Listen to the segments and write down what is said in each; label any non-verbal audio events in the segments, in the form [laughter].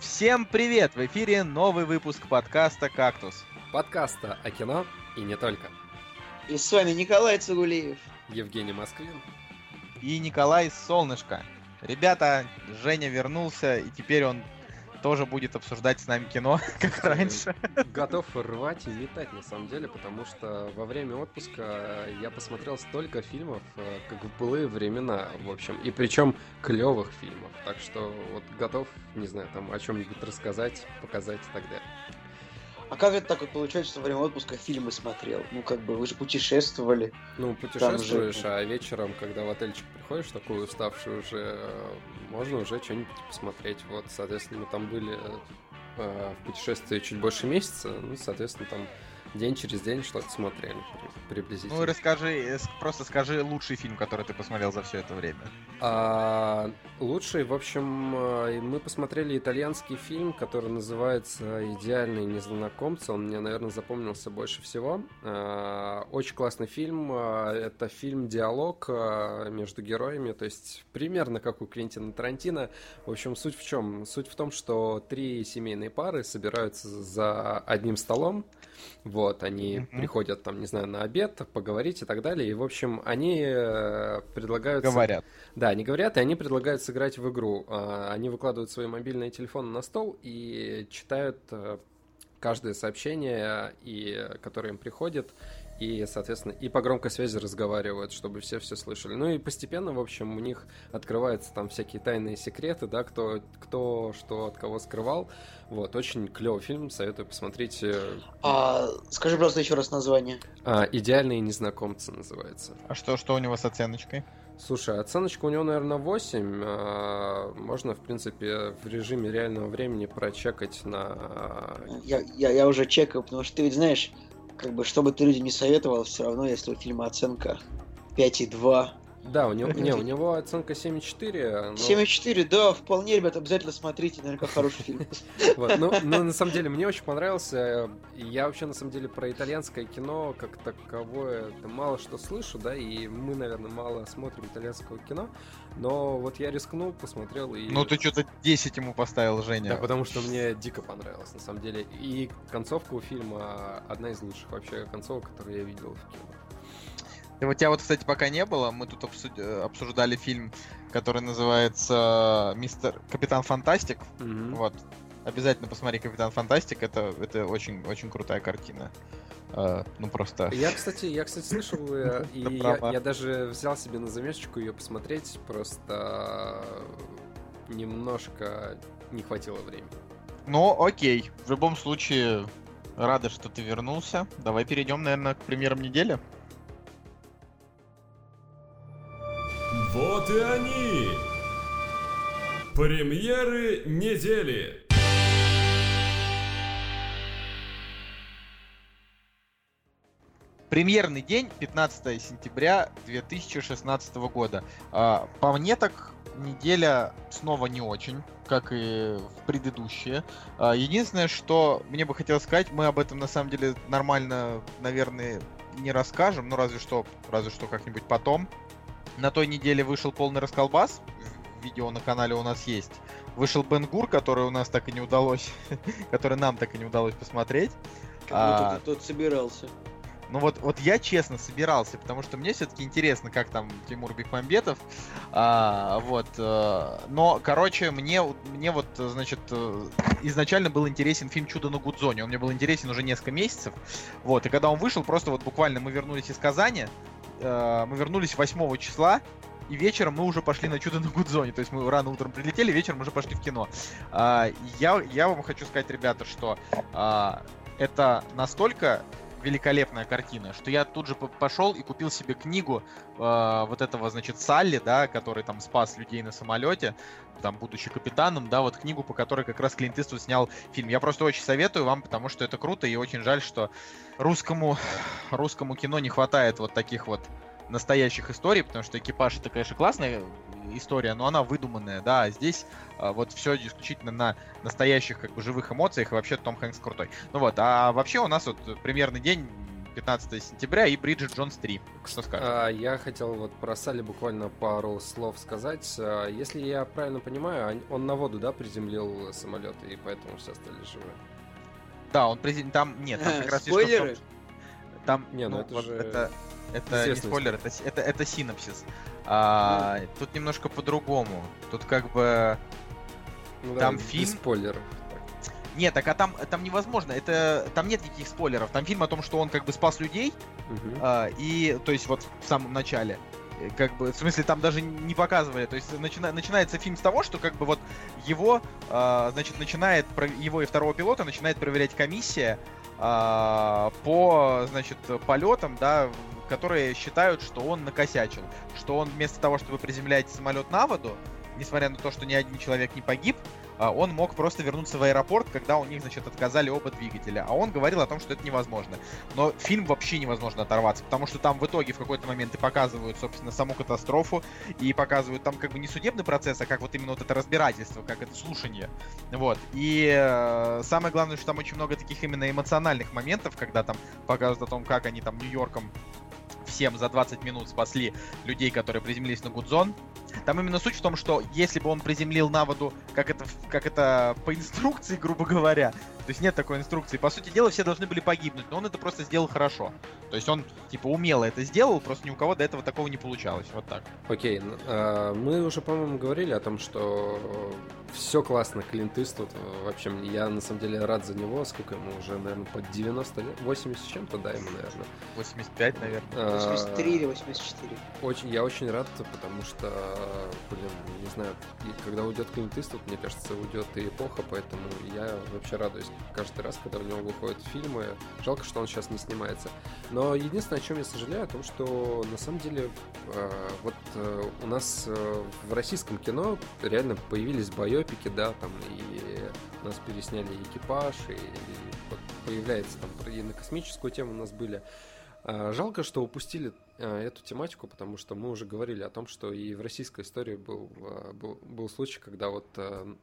Всем привет! В эфире новый выпуск подкаста «Кактус». Подкаста о кино и не только. И с вами Николай Цугулиев. Евгений Москвин. И Николай Солнышко. Ребята, Женя вернулся, и теперь он тоже будет обсуждать с нами кино, [laughs] как раньше. Готов рвать и метать на самом деле, потому что во время отпуска я посмотрел столько фильмов, э, как в былые времена, в общем, и причем клевых фильмов. Так что вот готов, не знаю, там о чем-нибудь рассказать, показать и так далее. А как это так вот получается, что во время отпуска фильмы смотрел? Ну, как бы, вы же путешествовали. Ну, путешествуешь, а вечером, когда в отельчик приходишь, такой уставший уже, э, можно уже что-нибудь посмотреть. Вот, соответственно, мы там были э, в путешествии чуть больше месяца, ну, соответственно, там день через день что-то смотрели при- приблизительно. Ну расскажи, э, просто скажи лучший фильм, который ты посмотрел за все это время. А, лучший, в общем, э, мы посмотрели итальянский фильм, который называется «Идеальные незнакомцы». Он мне, наверное, запомнился больше всего. А, Очень классный фильм. Это фильм-диалог между героями, то есть примерно как у Квентина Тарантино. В общем, суть в чем? Суть в том, что три семейные пары собираются за одним столом, вот, они Мгм. приходят там, не знаю, на обед, поговорить и так далее. И, в общем, они э, предлагают... Говорят. Да, они говорят, и они предлагают сыграть в игру. А, Они выкладывают свои мобильные телефоны на стол и читают э, каждое сообщение, и, которое им приходит, и, соответственно, и по громкой связи разговаривают, чтобы все все слышали. Ну и постепенно, в общем, у них открываются там всякие тайные секреты, да, кто, кто что от кого скрывал. Вот, очень клевый фильм, советую посмотреть. э, А, скажи, просто еще раз название. а, «Идеальные незнакомцы» называется. А что, что у него с оценочкой? Слушай, оценочка у него, наверное, 8. а, Можно, в принципе, в режиме реального времени прочекать на... Я, я, я уже чекаю, потому что ты ведь знаешь, как бы, что бы ты людям не советовал, все равно, если у фильма оценка 5,2. Да, у него, не, у него оценка 7,4. но- 7,4, да, вполне, ребят, обязательно смотрите, наверняка хороший фильм. [laughs] Вот, ну, ну, на самом деле, мне очень понравился. И Я вообще, на самом деле, про итальянское кино как таковое мало что слышу, да, и мы, наверное, мало смотрим итальянского кино. Но вот я рискнул, посмотрел и... Ну ты что-то 10 ему поставил, Женя. Да, потому что мне дико понравилось, на самом деле. И концовка у фильма одна из лучших вообще концовок, которые я видел в кино. И вот тебя вот, кстати, пока не было, мы тут обсуд- э, обсуждали фильм, который называется «Мистер Капитан Фантастик». Мгм. Вот. Обязательно посмотри «Капитан Фантастик», это, это очень, очень крутая картина. Э, ну просто... Я, кстати, я, кстати, слышал, э, [laughs] и я, даже взял себе на заметочку ее посмотреть, просто немножко не хватило времени. Ну, окей. В любом случае, рады, что ты вернулся. Давай перейдем, наверное, к премьерам недели. Вот и они! Премьеры недели! Премьерный день 15 сентября 2016 года. А, По мне так неделя снова не очень, как и в предыдущие. А, Единственное, что мне бы хотелось сказать, мы об этом на самом деле нормально, наверное, не расскажем, ну разве что, разве что как-нибудь потом. На той неделе вышел полный расколбас, видео на канале у нас есть. Вышел Бенгур, который у нас так и не удалось, [laughs] который нам так и не удалось посмотреть. Как А. будто ты тут собирался. Ну вот, вот я честно собирался, потому что мне все-таки интересно, как там Тимур Бекмамбетов. А, вот, э, но, короче, мне, мне вот, значит, э, изначально был интересен фильм «Чудо на Гудзоне». Он мне был интересен уже несколько месяцев. Вот, и когда он вышел, просто вот буквально мы вернулись из Казани, э, мы вернулись 8 числа, и вечером мы уже пошли на чудо на Гудзоне. То есть мы рано утром прилетели, вечером уже пошли в кино. А, я, я вам хочу сказать, ребята, что а, это настолько великолепная картина, что я тут же по- пошел и купил себе книгу э, вот этого, значит, Салли, да, который там спас людей на самолете, там, будучи капитаном, да, вот книгу, по которой как раз Клинт Иствуд снял фильм. Я просто очень советую вам, потому что это круто, и очень жаль, что русскому, русскому кино не хватает вот таких вот настоящих историй, потому что экипаж это, конечно, классная история, но она выдуманная, да, а здесь а, вот все исключительно на настоящих как бы живых эмоциях, и вообще Том Хэнкс крутой. Ну вот, а вообще у нас вот примерный день 15 сентября и Бриджит Джонс 3. Что скажешь? А, я хотел вот про Салли буквально пару слов сказать. А, Если я правильно понимаю, он- на воду, да, приземлил самолет, и поэтому все стали живы. Да, он президент, там, нет, там как раз том, Спойлеры? что- Там, Не, ну это вот же это, это не спойлер, это, это, это синапсис. А, Ну. Тут немножко по-другому. Тут как бы... Ну там да, фильм- спойлеров. Нет, так а там, там невозможно. Это там нет никаких спойлеров. Там фильм о том, что он как бы спас людей, Мгм. а, и то есть вот в самом начале. э, Как бы, в смысле, там даже не показывали. То есть начина- начинается фильм с того, что как бы вот его, а, значит, начинает про- его и второго пилота начинает проверять комиссия а, по, значит, полетам, да, которые считают, что он накосячил, что он вместо того, чтобы приземлять самолет на воду, несмотря на то, что ни один человек не погиб, он мог просто вернуться в аэропорт, когда у них, значит, отказали оба двигателя. А он говорил о том, что это невозможно. Но фильм вообще невозможно оторваться, потому что там в итоге в какой-то момент и показывают, собственно, саму катастрофу, и показывают там как бы не судебный процесс, а как вот именно вот это разбирательство, как это слушание. Вот. И э, самое главное, что там очень много таких именно эмоциональных моментов, когда там показывают о том, как они там Нью-Йорком всем за 20 минут спасли людей, которые приземлились на Гудзон. Там именно суть в том, что если бы он приземлил на воду, как это, как это по инструкции, [laughs] грубо говоря, то есть нет такой инструкции, по сути дела все должны были погибнуть, но он это просто сделал хорошо. То есть он, типа, умело это сделал, просто ни у кого до этого такого не получалось. Вот так. Окей, а, мы уже, по-моему, говорили о том, что все классно, Клинт Иствуд. В общем, я на самом деле рад за него. Сколько ему уже, наверное, под 90 лет? 80 с чем-то, да, ему, наверное. 85, наверное. А, 83 или 84. Очень, я очень рад, потому что, блин, не знаю, и когда уйдет Клинт Иствуд, мне кажется, уйдет и эпоха, поэтому я вообще радуюсь каждый раз, когда у него выходят фильмы. Жалко, что он сейчас не снимается. Но единственное, о чем я сожалею, о том, что на самом деле э, вот э, у нас э, в российском кино реально появились байопики, да, там и у нас пересняли экипаж, и, вот появляется там и на космическую тему у нас были. А, Жалко, что упустили а, эту тематику, потому что мы уже говорили о том, что и в российской истории был, а, был, был случай, когда вот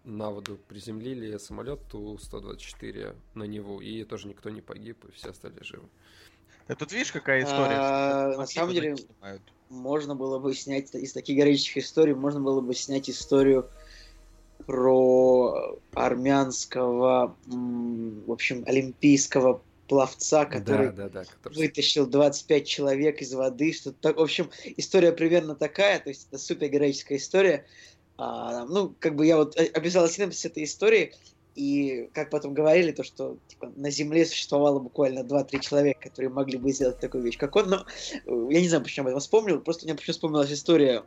на воду приземлили самолет Ту-124 на Неву, и тоже никто не погиб, и все стали живы. Да тут видишь, какая история. А, на самом деле- снимают. Можно было бы снять из таких горячих историй, можно было бы снять историю про армянского, в общем, олимпийского пловца, который Да, да, да. который- вытащил 25 человек из воды, что так, в общем, история примерно такая, то есть это супер героическая история. А, ну, как бы я вот э, описал синопсис этой истории, и как потом говорили, то, что типа, на Земле существовало буквально 2-3 человека, которые могли бы сделать такую вещь, как он, но э, я не знаю, почему я об этом вспомнил, просто мне почему вспомнилась история,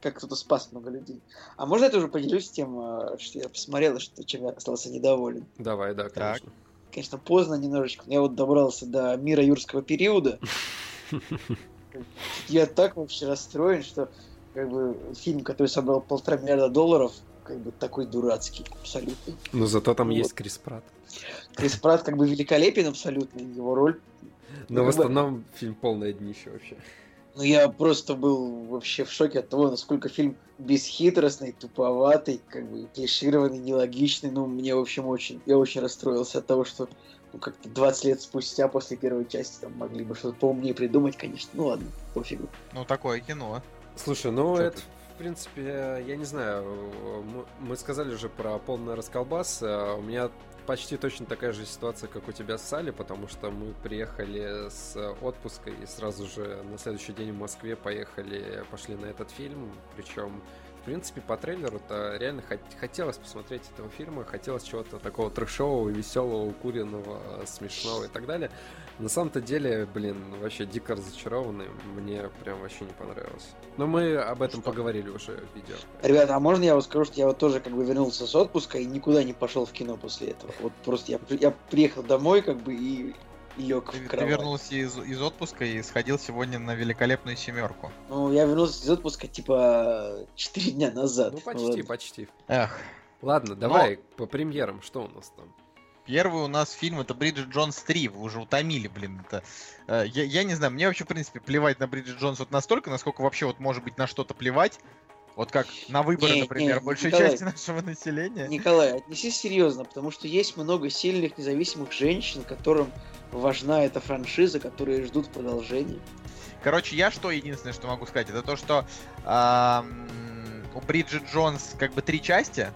как кто-то спас много людей. А можно я тоже поделюсь тем, э, что я посмотрел, и что, чем я остался недоволен? Давай, да, конечно. Конечно, поздно немножечко, но я вот добрался до мира юрского периода. [laughs] Я так вообще расстроен, что как бы фильм, который собрал полтора миллиарда долларов, как бы такой дурацкий, абсолютно. Но зато там Вот. есть Крис Пратт. Крис Пратт как бы великолепен абсолютно, его роль. Но в как бы- основном фильм полное днище вообще. Но я просто был вообще в шоке от того, насколько фильм бесхитростный, туповатый, как бы клишированный, нелогичный. Ну, мне, в общем, очень, я очень расстроился от того, что ну, как-то 20 лет спустя после первой части там могли бы что-то поумнее придумать, конечно. Ну ладно, пофигу. Ну, такое кино. Слушай, ну Чё это, ты? в принципе, я не знаю, мы- мы сказали уже про полный расколбас, а у меня почти точно такая же ситуация, как у тебя с Сали, потому что мы приехали с отпуска и сразу же на следующий день в Москве поехали, пошли на этот фильм, причем в принципе, по трейлеру-то реально хот- хотелось посмотреть этого фильма, хотелось чего-то такого трешового, веселого, укуренного, смешного и так далее. На самом-то деле, блин, вообще дико разочарованный. Мне прям вообще не понравилось. Но мы об этом Что? поговорили уже в видео. Ребята, а можно я вам скажу, что я вот тоже как бы вернулся с отпуска и никуда не пошел в кино после этого. Вот просто я, я приехал домой как бы и лег Ты, в ты кровать. вернулся из, из отпуска и сходил сегодня на великолепную семерку. Ну, я вернулся из отпуска типа 4 дня назад. Ну, почти, Ладно. почти. Эх. Ладно, давай по премьерам, что у нас там? Первый у нас фильм это Бриджит Джонс 3. Вы уже утомили, блин. Это, э, я, я не знаю, мне вообще, в принципе, плевать на Бриджит Джонс вот настолько, насколько вообще вот может быть на что-то плевать. Вот как на выборы, Не, например, не, большей Николай. части нашего населения. Николай, отнесись серьезно, потому что есть много сильных независимых женщин, которым важна эта франшиза, которые ждут продолжения. Короче, я что единственное, что могу сказать, это то, что ам, у Бриджит Джонс как бы три части,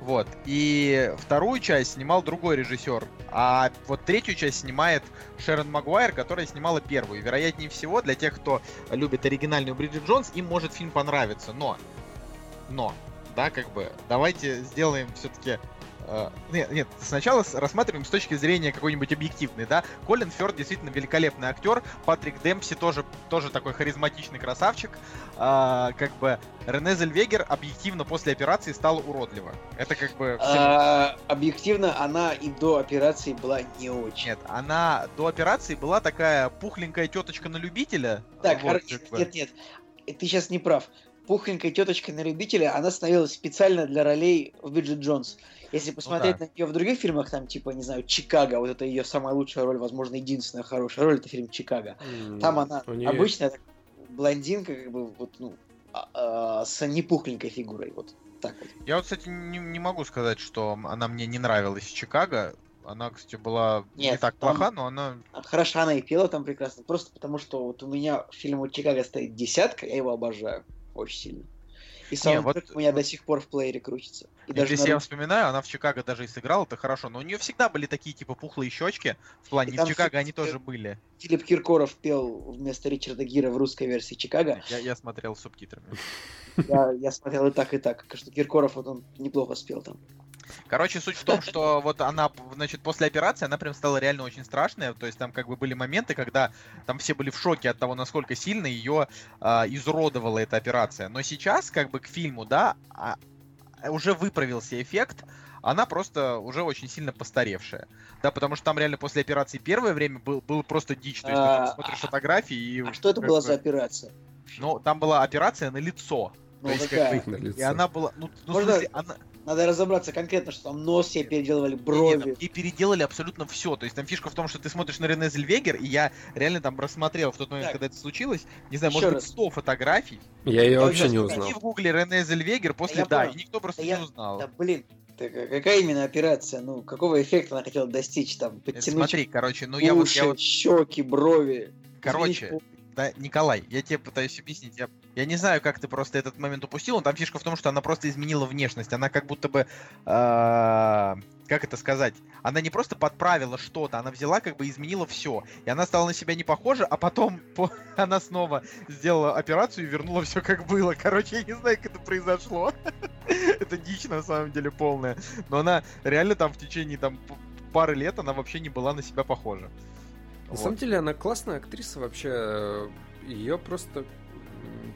вот, и вторую часть снимал другой режиссер, а вот третью часть снимает Шерон Магуайр, которая снимала первую. И, вероятнее всего, для тех, кто любит оригинальную Бриджит Джонс, им может фильм понравиться, но, но, да, как бы, давайте сделаем все-таки Э, Нет, нет, сначала рассматриваем с точки зрения какой-нибудь объективной, да. Колин Фёрд действительно великолепный актер, Патрик Демпси тоже, тоже такой харизматичный красавчик. А, как бы Рене Зельвегер объективно после операции стала уродлива. Это как бы... всем- А, объективно, она и до операции была не очень. Нет, она до операции была такая пухленькая теточка на любителя. Так, вот, хор- нет, нет, ты сейчас не прав. Пухленькая теточка на любителя, она становилась специально для ролей в Бриджит Джонс. Если посмотреть да. на нее в других фильмах, там, типа, не знаю, Чикаго, вот это ее самая лучшая роль, возможно, единственная хорошая роль, это фильм Чикаго. М, Там она обычная так, блондинка, как бы, вот, ну, а- а, с непухленькой фигурой, вот так вот. Я вот, кстати, не, не могу сказать, что она мне не нравилась в Чикаго. Она, кстати, была не Нет, так там- плоха, но она... А Хорошо, она и пела там прекрасно, просто потому что вот у меня фильм Чикаго стоит десятка, я его обожаю очень сильно. И саундтрек вот- у меня до сих пор в плеере крутится. И И даже если на я вспоминаю, она в Чикаго даже и сыграла, это хорошо. Но у нее всегда были такие, типа, пухлые щечки. В плане, И в Чикаго всё- они тоже были. Филипп Киркоров пел вместо Ричарда Гира в русской версии Чикаго. Я, я смотрел с субтитрами. Я, я смотрел и так, и так, что Киркоров вот он неплохо спел там. Короче, суть в том, что вот она, значит, после операции, она прям стала реально очень страшная. То есть там как бы были моменты, когда там все были в шоке от того, насколько сильно ее изуродовала эта операция. Но сейчас, как бы к фильму, да, а, уже выправился эффект. Она просто уже очень сильно постаревшая. Да, потому что там реально после операции первое время был, был просто дичь. То есть ты А, смотришь фотографии и... А что это как была бы- за операция? Ну, там была операция на лицо. Ну, то есть, как какая? бы, На И лицо. она была... Ну, ну, в Можно- смысле, она... Надо разобраться конкретно, что там нос себе переделывали, Не, брови. там И переделали абсолютно все. То есть там фишка в том, что ты смотришь на Рене Зельвегер, и я реально там рассмотрел в тот момент, Так. когда это случилось, не знаю, Ещё может раз. быть, 100 фотографий. Я ее вообще не узнал. Найди в гугле Рене Зельвегер после я да, понял. и никто просто Да не я- узнал. Да блин, так, а какая именно операция? Ну, какого эффекта она хотела достичь? Там, Это подтянуть Смотри, короче, ну я вот, уши, я вот, щеки, брови. короче, да, Николай, я тебе пытаюсь объяснить. Я, я не знаю, как ты просто этот момент упустил, но там фишка в том, что она просто изменила внешность. Она как будто бы, а, как это сказать, она не просто подправила что-то, она взяла как бы изменила все. И она стала на себя не похожа, а потом [laughs] по- она снова сделала операцию и вернула все как было. Короче, я не знаю, как это произошло. [laughs] Это дичь на самом деле полная. Но она реально там в течение там пары лет она вообще не была на себя похожа. На Вот. самом деле она классная актриса вообще. Ее просто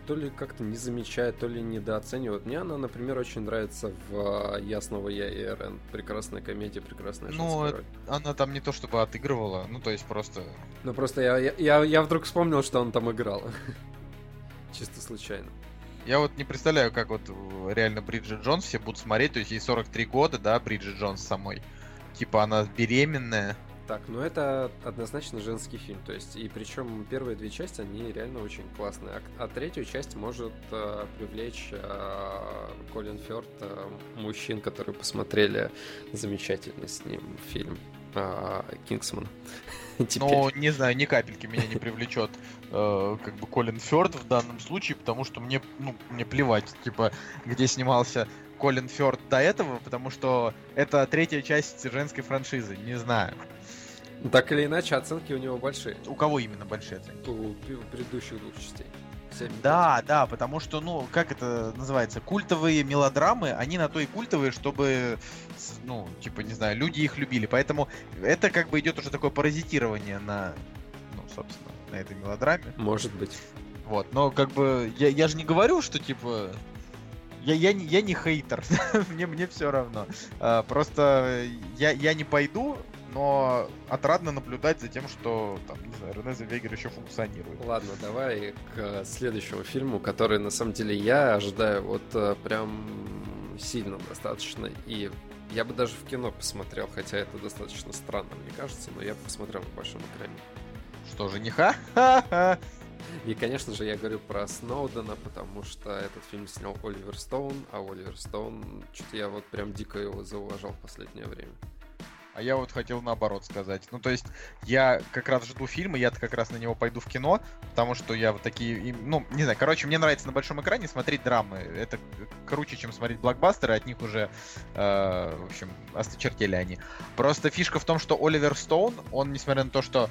то ли как-то не замечают, то ли недооценивают. Мне она, например, очень нравится в э, «Я снова я и Эрен». Прекрасная комедия, прекрасная Ну. Она там не то чтобы отыгрывала, ну то есть просто... Ну просто я, я, я, я вдруг вспомнил, что он там играл. [laughs] Чисто случайно. Я вот не представляю, как вот э, реально Бриджит Джонс все будут смотреть, то есть ей 43 года, да, Бриджит Джонс самой. Типа она беременная. Так, ну это однозначно женский фильм, то есть, и причем первые две части, они реально очень классные, а, а третью часть может э, привлечь э, Колин Фёрд, э, мужчин, которые посмотрели замечательный с ним фильм э, «Кингсман». [laughs] Но, не знаю, ни капельки меня не привлечет э, как бы Колин Фёрд в данном случае, потому что мне, ну, мне плевать, типа, где снимался Колин Фёрд до этого, потому что это третья часть женской франшизы, не знаю. Так или иначе, оценки у него большие, У кого именно большие оценки? у предыдущих двух частей. Семь и Да, да, потому что, ну, как это называется, культовые мелодрамы, они на то и культовые, чтобы, ну, типа, не знаю, люди их любили. Поэтому это как бы идет уже такое паразитирование на, ну, собственно, на этой мелодраме. Может быть. Вот, но как бы я, я же не говорю, что типа я, я, не, я не хейтер, [laughs] мне, мне все равно. А, просто я, я не пойду, но отрадно наблюдать за тем, что там, не знаю, Рене Зельвегер еще функционирует. Ладно, давай к э, следующему фильму, который на самом деле я ожидаю вот э, прям сильно достаточно. И Я бы даже в кино посмотрел, хотя это достаточно странно, мне кажется, но я бы посмотрел на большом экране. Что, жениха? И, конечно же, я говорю про Сноудена, потому что этот фильм снял Оливер Стоун, а Оливер Стоун, что-то я вот прям дико его зауважал в последнее время. А я вот хотел наоборот сказать. Ну, то есть, я как раз жду фильма, я как раз на него пойду в кино, потому что я вот такие, ну, не знаю, короче, мне нравится на большом экране смотреть драмы. Это круче, чем смотреть блокбастеры, от них уже, э, в общем, осточертели они. Просто фишка в том, что Оливер Стоун, он, несмотря на то, что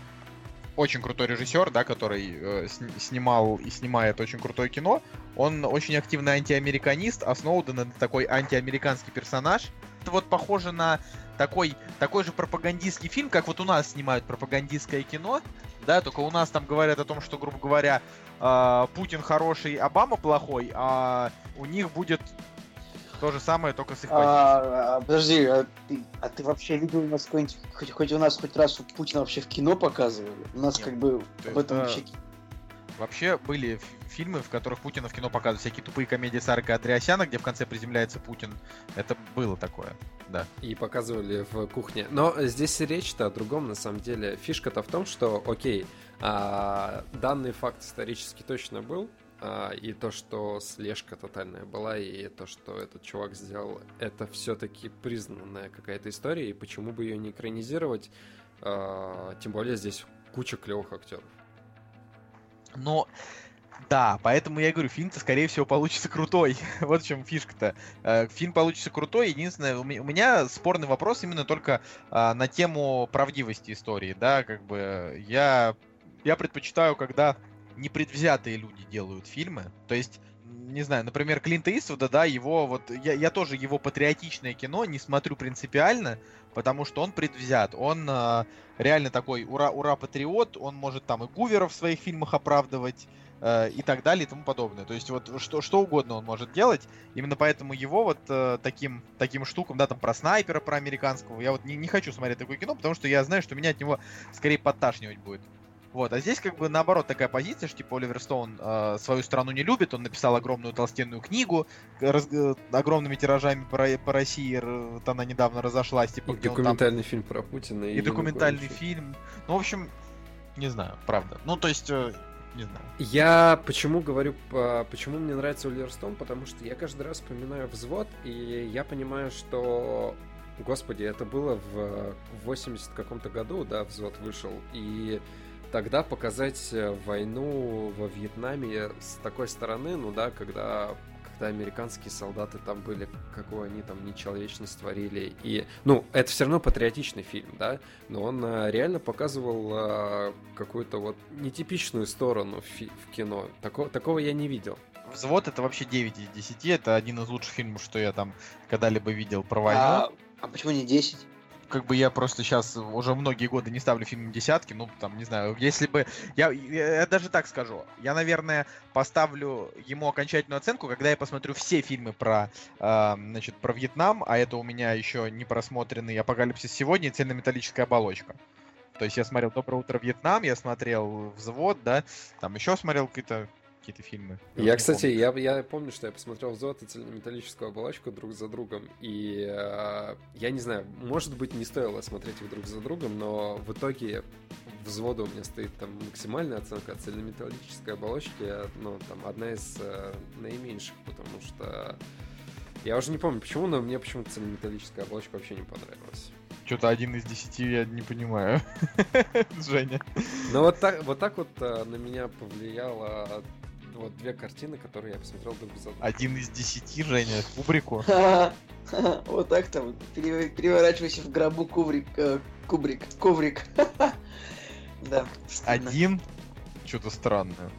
очень крутой режиссер, да, который э, сни- снимал и снимает очень крутое кино, он очень активный антиамериканист, а Сноуден это такой антиамериканский персонаж. Это вот похоже на такой, такой же пропагандистский фильм, как вот у нас снимают пропагандистское кино, да, только у нас там говорят о том, что, грубо говоря, э, Путин хороший, Обама плохой, а у них будет то же самое, только с их. А, а, подожди, а ты, а ты вообще видел у нас какой-нибудь, хоть, хоть у нас хоть раз Путина вообще в кино показывали? У нас Нет. как бы об этом вообще... Вообще были фильмы, в которых Путина в кино показывают, всякие тупые комедии Сарка Андреасяна, где в конце приземляется Путин. Это было такое, да. И показывали в кухне. Но здесь речь-то о другом, на самом деле. Фишка-то в том, что, окей, а, данный факт исторически точно был, а, и то, что слежка тотальная была, и то, что этот чувак сделал, это все-таки признанная какая-то история, и почему бы ее не экранизировать, А, тем более здесь куча клевых актеров. Но да, поэтому я говорю, фильм-то, скорее всего, получится крутой. [laughs] вот в чем фишка-то. Э, Фильм получится крутой. Единственное, у ме- у меня спорный вопрос именно только а, на тему правдивости истории, да, как бы я, я предпочитаю, когда непредвзятые люди делают фильмы. То есть, не знаю, например, Клинта Иствуда, да, его вот, я, я тоже его патриотичное кино не смотрю принципиально, потому что он предвзят. Он а, реально такой ура, ура, патриот, он может там и Гувера в своих фильмах оправдывать, э, и так далее и тому подобное. То есть вот что, что угодно он может делать. Именно поэтому его вот э, таким, таким штукам, да, там про снайпера, про американского, я вот не, не хочу смотреть такое кино, потому что я знаю, что меня от него скорее подташнивать будет. Вот, а здесь как бы наоборот такая позиция, что типа Оливер Стоун э, свою страну не любит, он написал огромную толстенную книгу раз- э, огромными тиражами по, по России, вот она недавно разошлась, типа И он там- документальный фильм про Путина. и документальный Януковича. фильм. Ну, в общем, не знаю, правда. Ну, то есть, э, не знаю. Я почему говорю, по- почему мне нравится Оливер Стоун, потому что я каждый раз вспоминаю взвод, и я понимаю, что, господи, это было в 80 каком-то году, да, взвод вышел, и тогда показать э, войну во Вьетнаме с такой стороны, ну да, когда когда американские солдаты там были, какую они там нечеловечность творили. И, ну, это все равно патриотичный фильм, да, но он э, реально показывал э, какую-то вот нетипичную сторону в, кино. Такого, такого я не видел. Взвод это вообще 9 из 10. Это один из лучших фильмов, что я там когда-либо видел про войну. А, а почему не 10? Как бы я просто сейчас уже многие годы не ставлю фильм десятки. Ну, там, не знаю, если бы. Я, я, я даже так скажу. Я, наверное, поставлю ему окончательную оценку, когда я посмотрю все фильмы про, э, значит, про Вьетнам, а это у меня еще не просмотренный Апокалипсис сегодня и цельнометаллическая оболочка. То есть я смотрел Доброе утро, Вьетнам, я смотрел Взвод, да, там еще смотрел какие-то какие-то фильмы. Я, не кстати, помню. я, я помню, что я посмотрел и цельнометаллическую оболочку друг за другом, и э, я не знаю, может быть, не стоило смотреть их друг за другом, но в итоге «Взвода» у меня стоит там максимальная оценка, а цельнометаллической оболочки, ну, там, одна из э, наименьших, потому что я уже не помню почему, но мне почему-то цельнометаллическая оболочка вообще не понравилась. Что-то один из десяти я не понимаю. [laughs] Женя. Но вот так вот, так вот э, на меня повлияло вот две картины, которые я посмотрел друг за другом. Один из десяти, Женя, Кубрику. [laughs] Вот так там, пере- переворачивайся в гробу кубрик, э, кубрик, коврик. [laughs] Да. Один. Что-то странное.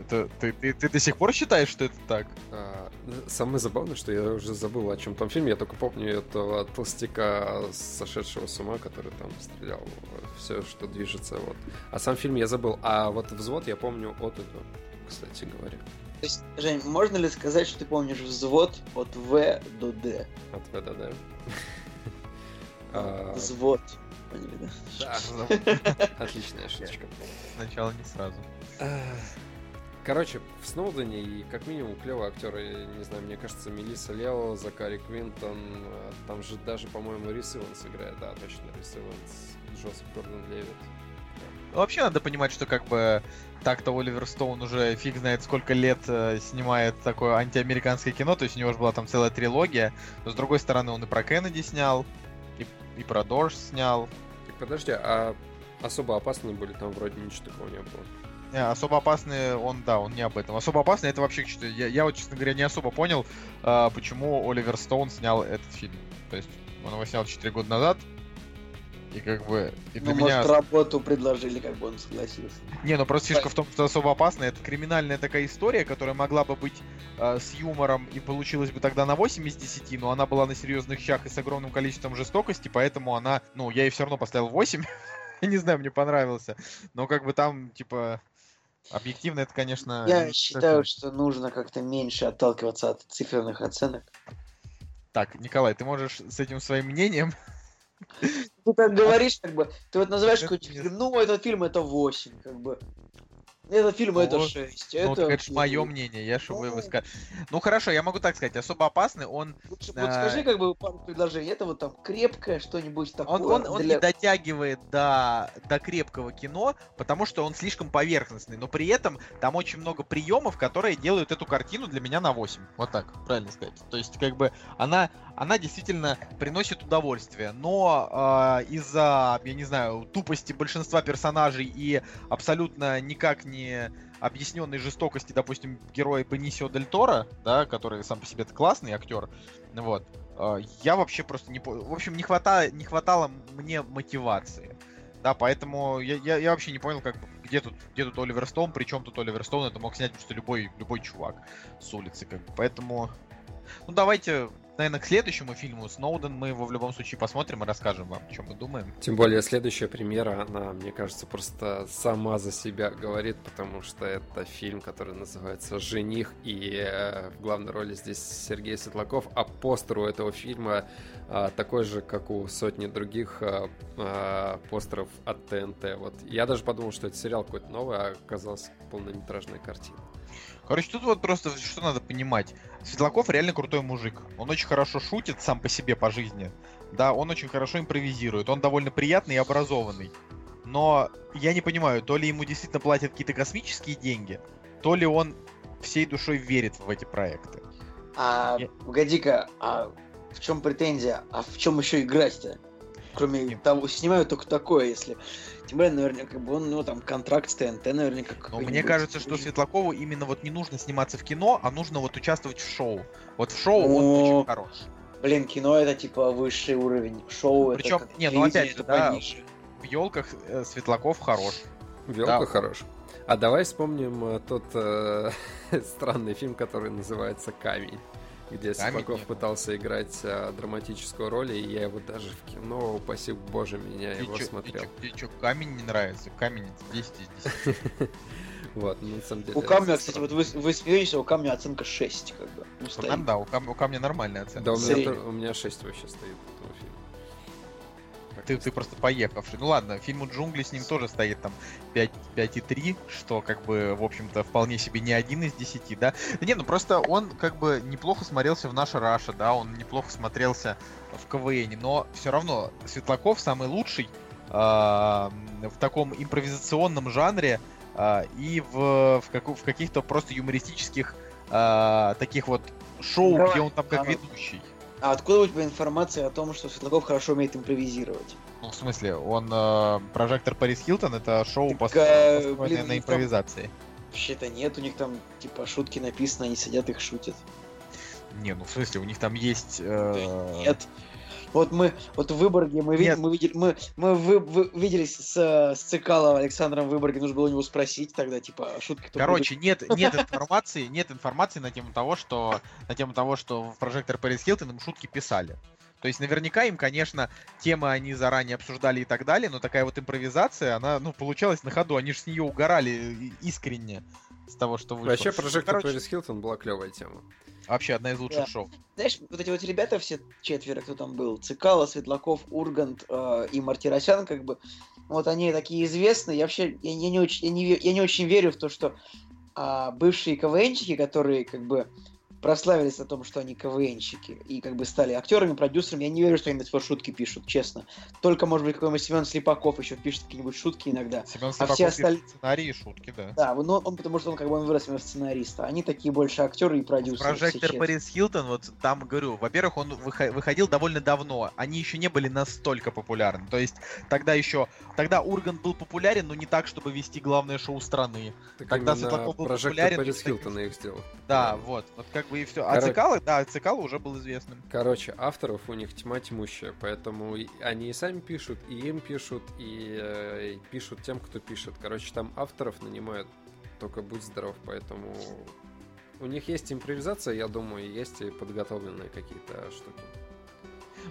Это ты, ты, ты до сих пор считаешь, что это так? А, Самое забавное, что я уже забыл, о чем там фильм. Я только помню этого толстяка, сошедшего с ума, который там стрелял все, что движется. Вот. А сам фильм я забыл. А вот взвод я помню от до, кстати говоря. То есть, Жень, можно ли сказать, что ты помнишь взвод от В до Д? От В до Д. А, Взвод. Поняли, да? Да, отличная шуточка. Сначала не сразу. А, Короче, в Сноудене и как минимум клевые актеры, не знаю, мне кажется, Мелисса Лео, Закари Квинтон, там же даже, по-моему, Рис Иванс играет, да, точно, Рис Иванс, Джозеф Гордон Левит. Вообще надо понимать, что как бы так-то Оливер Стоун уже фиг знает сколько лет э, снимает такое антиамериканское кино, то есть у него же была там целая трилогия, но с другой стороны он и про Кеннеди снял, и, и про Дорж снял. Так подожди, а особо опасные были там вроде ничего такого не было. Не, особо опасный он, да, он не об этом. Особо опасный это вообще что-то. Я, я вот, честно говоря, не особо понял, э, почему Оливер Стоун снял этот фильм. То есть он его снял 4 года назад, и как бы... И для Ну, меня... может, работу предложили, как бы он согласился. Не, ну просто фишка в том, что особо опасно. Это криминальная такая история, которая могла бы быть э, с юмором и получилась бы тогда на 8 из 10, но она была на серьезных щах и с огромным количеством жестокости, поэтому она, ну, я ей все равно поставил 8. Я [laughs] не знаю, мне понравился. Но как бы там, типа, объективно это, конечно... Я считаю, совсем- что нужно как-то меньше отталкиваться от циферных оценок. Так, Николай, ты можешь с этим своим мнением... Ты так говоришь, как бы, ты вот называешь какой-то фильм, ну, этот фильм это 8, как бы. Этот фильм это Ну, 6. Ну, это... так это ж мое мнение, я что вы Ну. выска- Ну хорошо, я могу так сказать, особо опасный, он Лучше А, вот скажи, как бы, пару предложений. Это вот там крепкое что-нибудь такое. Он, он, он для- не дотягивает до, до крепкого кино, потому что он слишком поверхностный, но при этом там очень много приемов, которые делают эту картину для меня на 8. Вот так, правильно сказать. То есть, как бы, она, она действительно приносит удовольствие, но э, из-за, я не знаю, тупости большинства персонажей и абсолютно никак не объясненной жестокости, допустим, героя Бенисио Дель Торо, да, который сам по себе классный актер, вот, а, Я вообще просто не понял. В общем, не хватало, не хватало мне мотивации. Да, поэтому я, я, я вообще не понял, как где тут, где тут Оливер Стоун, причем тут Оливер Стоун, это мог снять просто любой, любой чувак с улицы, как бы. Поэтому. Ну давайте, наверное, к следующему фильму Сноуден мы его в любом случае посмотрим и расскажем вам, о чем мы думаем. Тем более следующая премьера, она, мне кажется, просто сама за себя говорит, потому что это фильм, который называется «Жених», и э, в главной роли здесь Сергей Светлаков, а постер у этого фильма а, такой же, как у сотни других а, постеров от ТНТ. Вот я даже подумал, что это сериал какой-то новый, а оказался полнометражная картина. Короче, тут вот просто что надо понимать. Светлаков реально крутой мужик. Он очень хорошо шутит сам по себе по жизни. Да, он очень хорошо импровизирует. Он довольно приятный и образованный. Но я не понимаю, то ли ему действительно платят какие-то космические деньги, то ли он всей душой верит в эти проекты. А, Я- погоди-ка, а в чем претензия? А в чем еще играть-то? Кроме Не- того, снимают только такое, если... Тем более, наверное, как бы он, ну, там, контракт с ТНТ, наверняка Но мне кажется, что Светлакову именно вот не нужно сниматься в кино, а нужно вот участвовать в шоу. Вот в шоу он О, очень хорош. Блин, кино это, типа, высший уровень. Шоу Причем, это как не, ну, опять же, это да, пониже. В елках э, Светлаков хорош. Велка Да. хорош. А давай вспомним э, тот э, [laughs] странный фильм, который называется «Камень», где нет. пытался играть э, драматическую роль, и я его даже в кино, упаси боже меня, Ты его чё- смотрел. Ты что, камень не нравится? Камень это 10 из 10. [laughs] Вот, ну, на самом деле... У камня, кстати, вот вы, вы смеетесь, а у камня оценка 6, как бы. Ну, У стоит. камня, да, у камня, у камня нормальная оценка. Да, у меня, у меня 6 вообще стоит Ты, ты просто поехавший. Ну ладно, фильму «Джунгли» с ним тоже стоит там 5, 5,3, что как бы, в общем-то, вполне себе не один из 10, да? Да не, ну просто он как бы неплохо смотрелся в «Наша Раша», да, он неплохо смотрелся в КВН, но все равно Светлаков самый лучший а, в таком импровизационном жанре а, и в, в, каку- в каких-то просто юмористических а, таких вот шоу, Давай, где он там как ведущий. А откуда у тебя информация о том, что Светлаков хорошо умеет импровизировать? Ну, в смысле, он э, прожектор Парис Хилтон, это шоу Так, э, блин, на импровизации. Вообще-то нет, у них там, типа, шутки написаны, они сидят их шутят. Не, ну в смысле, у них там есть. э, Нет. Вот мы, вот в Выборге мы, видели, мы, видели, мы, мы вы- вы- виделись с, с Цикаловым Александром в Выборге, нужно было у него спросить тогда, типа, шутки то Короче, нет, [laughs] нет информации, нет информации на тему того, что на тему того, что в прожектор Парис Хилтон им шутки писали. То есть наверняка им, конечно, темы они заранее обсуждали и так далее, но такая вот импровизация, она, ну, получалась на ходу. Они же с нее угорали искренне с того, что вышло. Вообще, прожектор Короче, Пэрис Хилтон была клевая тема. Вообще одна из лучших Да. шоу. Знаешь, вот эти вот ребята, все четверо, кто там был, Цикало, Светлаков, Ургант э, и Мартиросян, как бы, вот они такие известные, я вообще, я, я не очень, я, не, я не очень верю в то, что а бывшие КВНщики, которые как бы прославились о том, что они КВНщики, и как бы стали актерами, продюсерами. Я не верю, что они до сих пор шутки пишут, честно. Только, может быть, какой-нибудь Семен Слепаков еще пишет какие-нибудь шутки иногда. Семен А Слепаков все пишет остальные- сценарии и шутки, да. Да, но он, потому что он как бы он вырос именно в сценариста. Они такие больше актеры и продюсеры. все Прожектор. Пэрис Хилтон, вот там говорю, во-первых, он выхо- выходил довольно давно. Они еще не были настолько популярны. То есть тогда еще, тогда Ургант был популярен, но не так, чтобы вести главное шоу страны. Так Тогда Светлаков был прожектор популярен, Пэрис кстати. Хилтона их сделал. Да, Да. вот, вот как бы и все. А Короче- Цикало, да, Цикало уже был известным. Короче, авторов у них тьма тьмущая, поэтому они и сами пишут, и им пишут, и, э, и пишут тем, кто пишет. Короче, там авторов нанимают, только будь здоров, поэтому у них есть импровизация, я думаю, и есть и подготовленные какие-то штуки.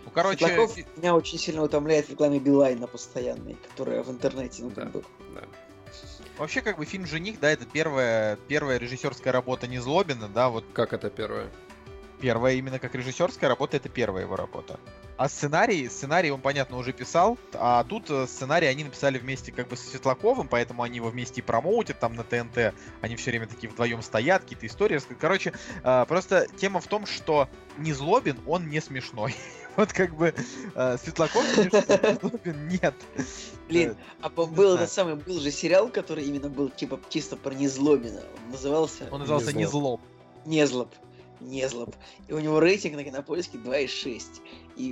Ну, короче, Светлаков меня очень сильно утомляет в рекламе Билайна постоянной, которая в интернете, ну, как Да. бы. Да. Вообще как бы фильм «Жених», да, это первая, первая режиссерская работа Незлобина, да, вот Как это первое? первая именно как режиссерская работа, это первая его работа. А сценарий, сценарий он, понятно, уже писал, а тут э, сценарий они написали вместе как бы со Светлаковым, поэтому они его вместе и промоутят там на ТНТ, они все время такие вдвоем стоят, какие-то истории рассказывают. Короче, э, просто тема в том, что Незлобин, он не смешной. [laughs] Вот как бы э, Светлаков Незлобин [laughs] нет. Блин, Э, а был этот самый, был же сериал, который именно был типа чисто про Незлобина. Он назывался Он назывался Незлоб. Незлоб. Незлоб. И у него рейтинг на кинопоиске 2,6. И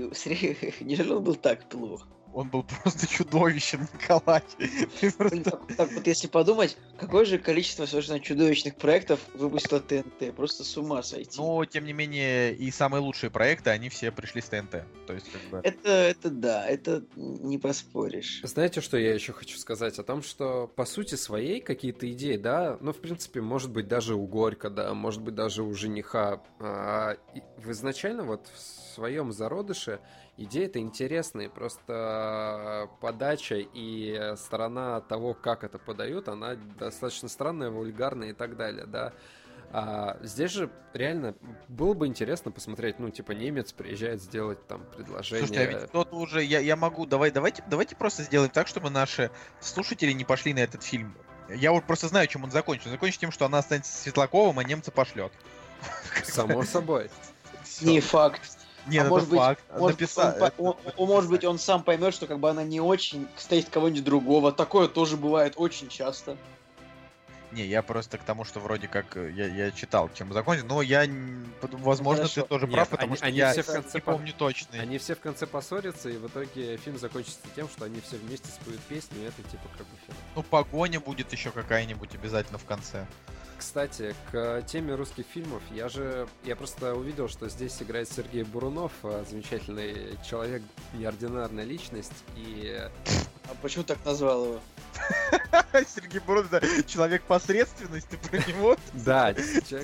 [laughs] неужели он был так плох? Он был [laughs] просто чудовищем, Николай. Просто- так, вот если подумать, какое же количество совершенно чудовищных проектов выпустила ТНТ? Просто с ума сойти. Но, тем не менее, и самые лучшие проекты, они все пришли с ТНТ. То есть, как бы... Это, это да, это не поспоришь. Знаете, что я еще хочу сказать? О том, что по сути своей какие-то идеи, да, ну, в принципе, может быть, даже у Горько, да, может быть, даже у жениха. а, в изначально вот в своем зародыше идеи-то интересные, просто подача и сторона того, как это подают, она достаточно странная, вульгарная и так далее, да. А здесь же реально было бы интересно посмотреть, ну, типа, немец приезжает сделать там предложение. Слушайте, а ведь кто-то уже, я, я могу, давай, давайте, давайте просто сделаем так, чтобы наши слушатели не пошли на этот фильм. Я вот просто знаю, чем он закончится. Он закончится тем, что она останется Светлаковым, а немца пошлет. Само собой. Не факт. Нет, а это может быть, факт. Может, Написа- он, это- он- он, может быть, он сам поймет, что как бы она не очень стоит кого-нибудь другого. Такое тоже бывает очень часто. Не, я просто к тому, что вроде как э, я, я читал, чем закончится, но я, возможно, Хорошо. ты тоже Нет, прав, потому они- что они я все в конце не по- помню точно. Они все в конце поссорятся, и в итоге фильм закончится тем, что они все вместе споют песню, и это типа как бы фильм. Ну, погоня будет еще какая-нибудь обязательно в конце. Кстати, к теме русских фильмов, я же, я просто увидел, что здесь играет Сергей Бурунов, а, замечательный человек, неординарная личность, и А почему так назвал его? [laughs] Сергей Бурунов, да, человек посредственности [laughs] про него. да,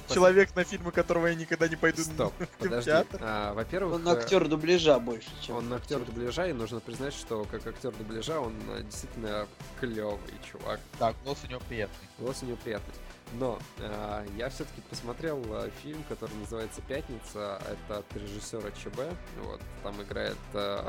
человек... На фильмы которого я никогда не пойду Стоп, [laughs] подожди. А, Во-первых, Он э, актер дубляжа больше, чем... Он актер дубляжа, и нужно признать, что как актер дубляжа он э, действительно клевый чувак. Так, голос у него приятный. Голос у него приятный. Но э, я все-таки посмотрел э, фильм, который называется «Пятница». Это от режиссера ЧБ. Вот, там играет э,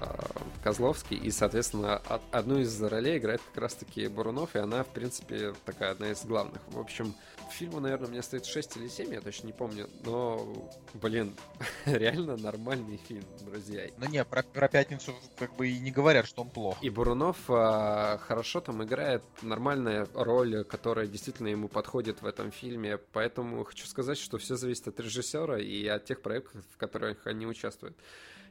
Козловский, и, соответственно, от- одну из ролей играет как раз-таки Бурунов, и она, в принципе, такая одна из главных. В общем, фильму, наверное, мне стоит 6 или 7, я точно не помню. Но, блин, [laughs] реально нормальный фильм, друзья. Ну не, про, про пятницу как бы и не говорят, что он плох. И Бурунов а, хорошо там играет нормальная роль, которая действительно ему подходит в этом фильме. Поэтому хочу сказать, что все зависит от режиссера и от тех проектов, в которых они участвуют.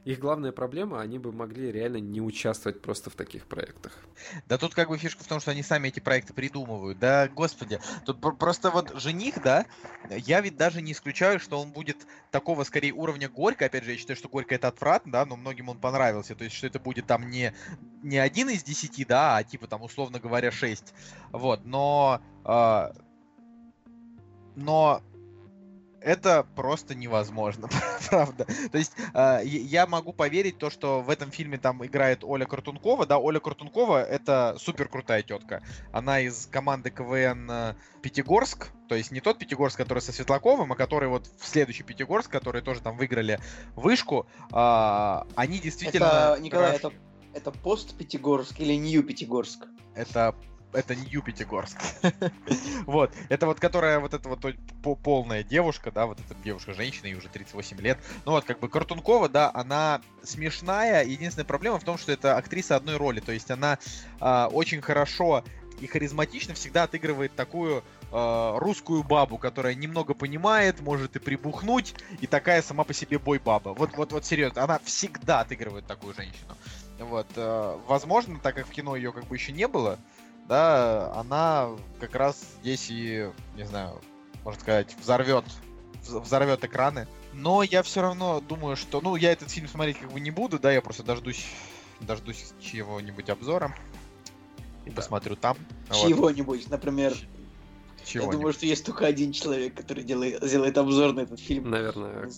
Их главная проблема, они бы могли реально не участвовать просто в таких проектах. Да тут как бы фишка в том, что они сами эти проекты придумывают. Да, господи. Тут про- просто вот жених, да, я ведь даже не исключаю, что он будет такого скорее уровня Горько. Опять же, я считаю, что Горько это отвратно, да, но многим он понравился. То есть, что это будет там не, не один из десяти, да, а типа там, условно говоря, шесть. Вот, но... а, но это просто невозможно, [laughs] правда. То есть э, я могу поверить то, что в этом фильме там играет Оля Картункова. Да, Оля Картункова это супер крутая тетка. Она из команды КВН э, Пятигорск. То есть не тот Пятигорск, который со Светлаковым, а который вот в следующий Пятигорск, которые тоже там выиграли вышку. А, они действительно... Это, Николай, это, это пост Пятигорск или Нью Пятигорск? Это это Нью Пятигорск. [laughs] вот, это вот, которая вот эта вот по- полная девушка, да, вот эта девушка-женщина, ей уже 38 лет. Ну вот, как бы Картункова, да, она смешная. Единственная проблема в том, что это актриса одной роли. То есть она а, очень хорошо и харизматично всегда отыгрывает такую э, русскую бабу, которая немного понимает, может и прибухнуть, и такая сама по себе бой-баба. Вот, вот, вот серьезно, она всегда отыгрывает такую женщину. Вот, э, возможно, так как в кино ее как бы еще не было, да, она как раз здесь и, не знаю, можно сказать, взорвет, взорвет экраны. Но я все равно думаю, что, ну, я этот фильм смотреть как бы не буду, да, я просто дождусь, дождусь чего-нибудь обзора и да. посмотрю там. Чего-нибудь, вот. например. Чего я думаю, что есть только один человек, который делает, сделает обзор на этот фильм. Наверное,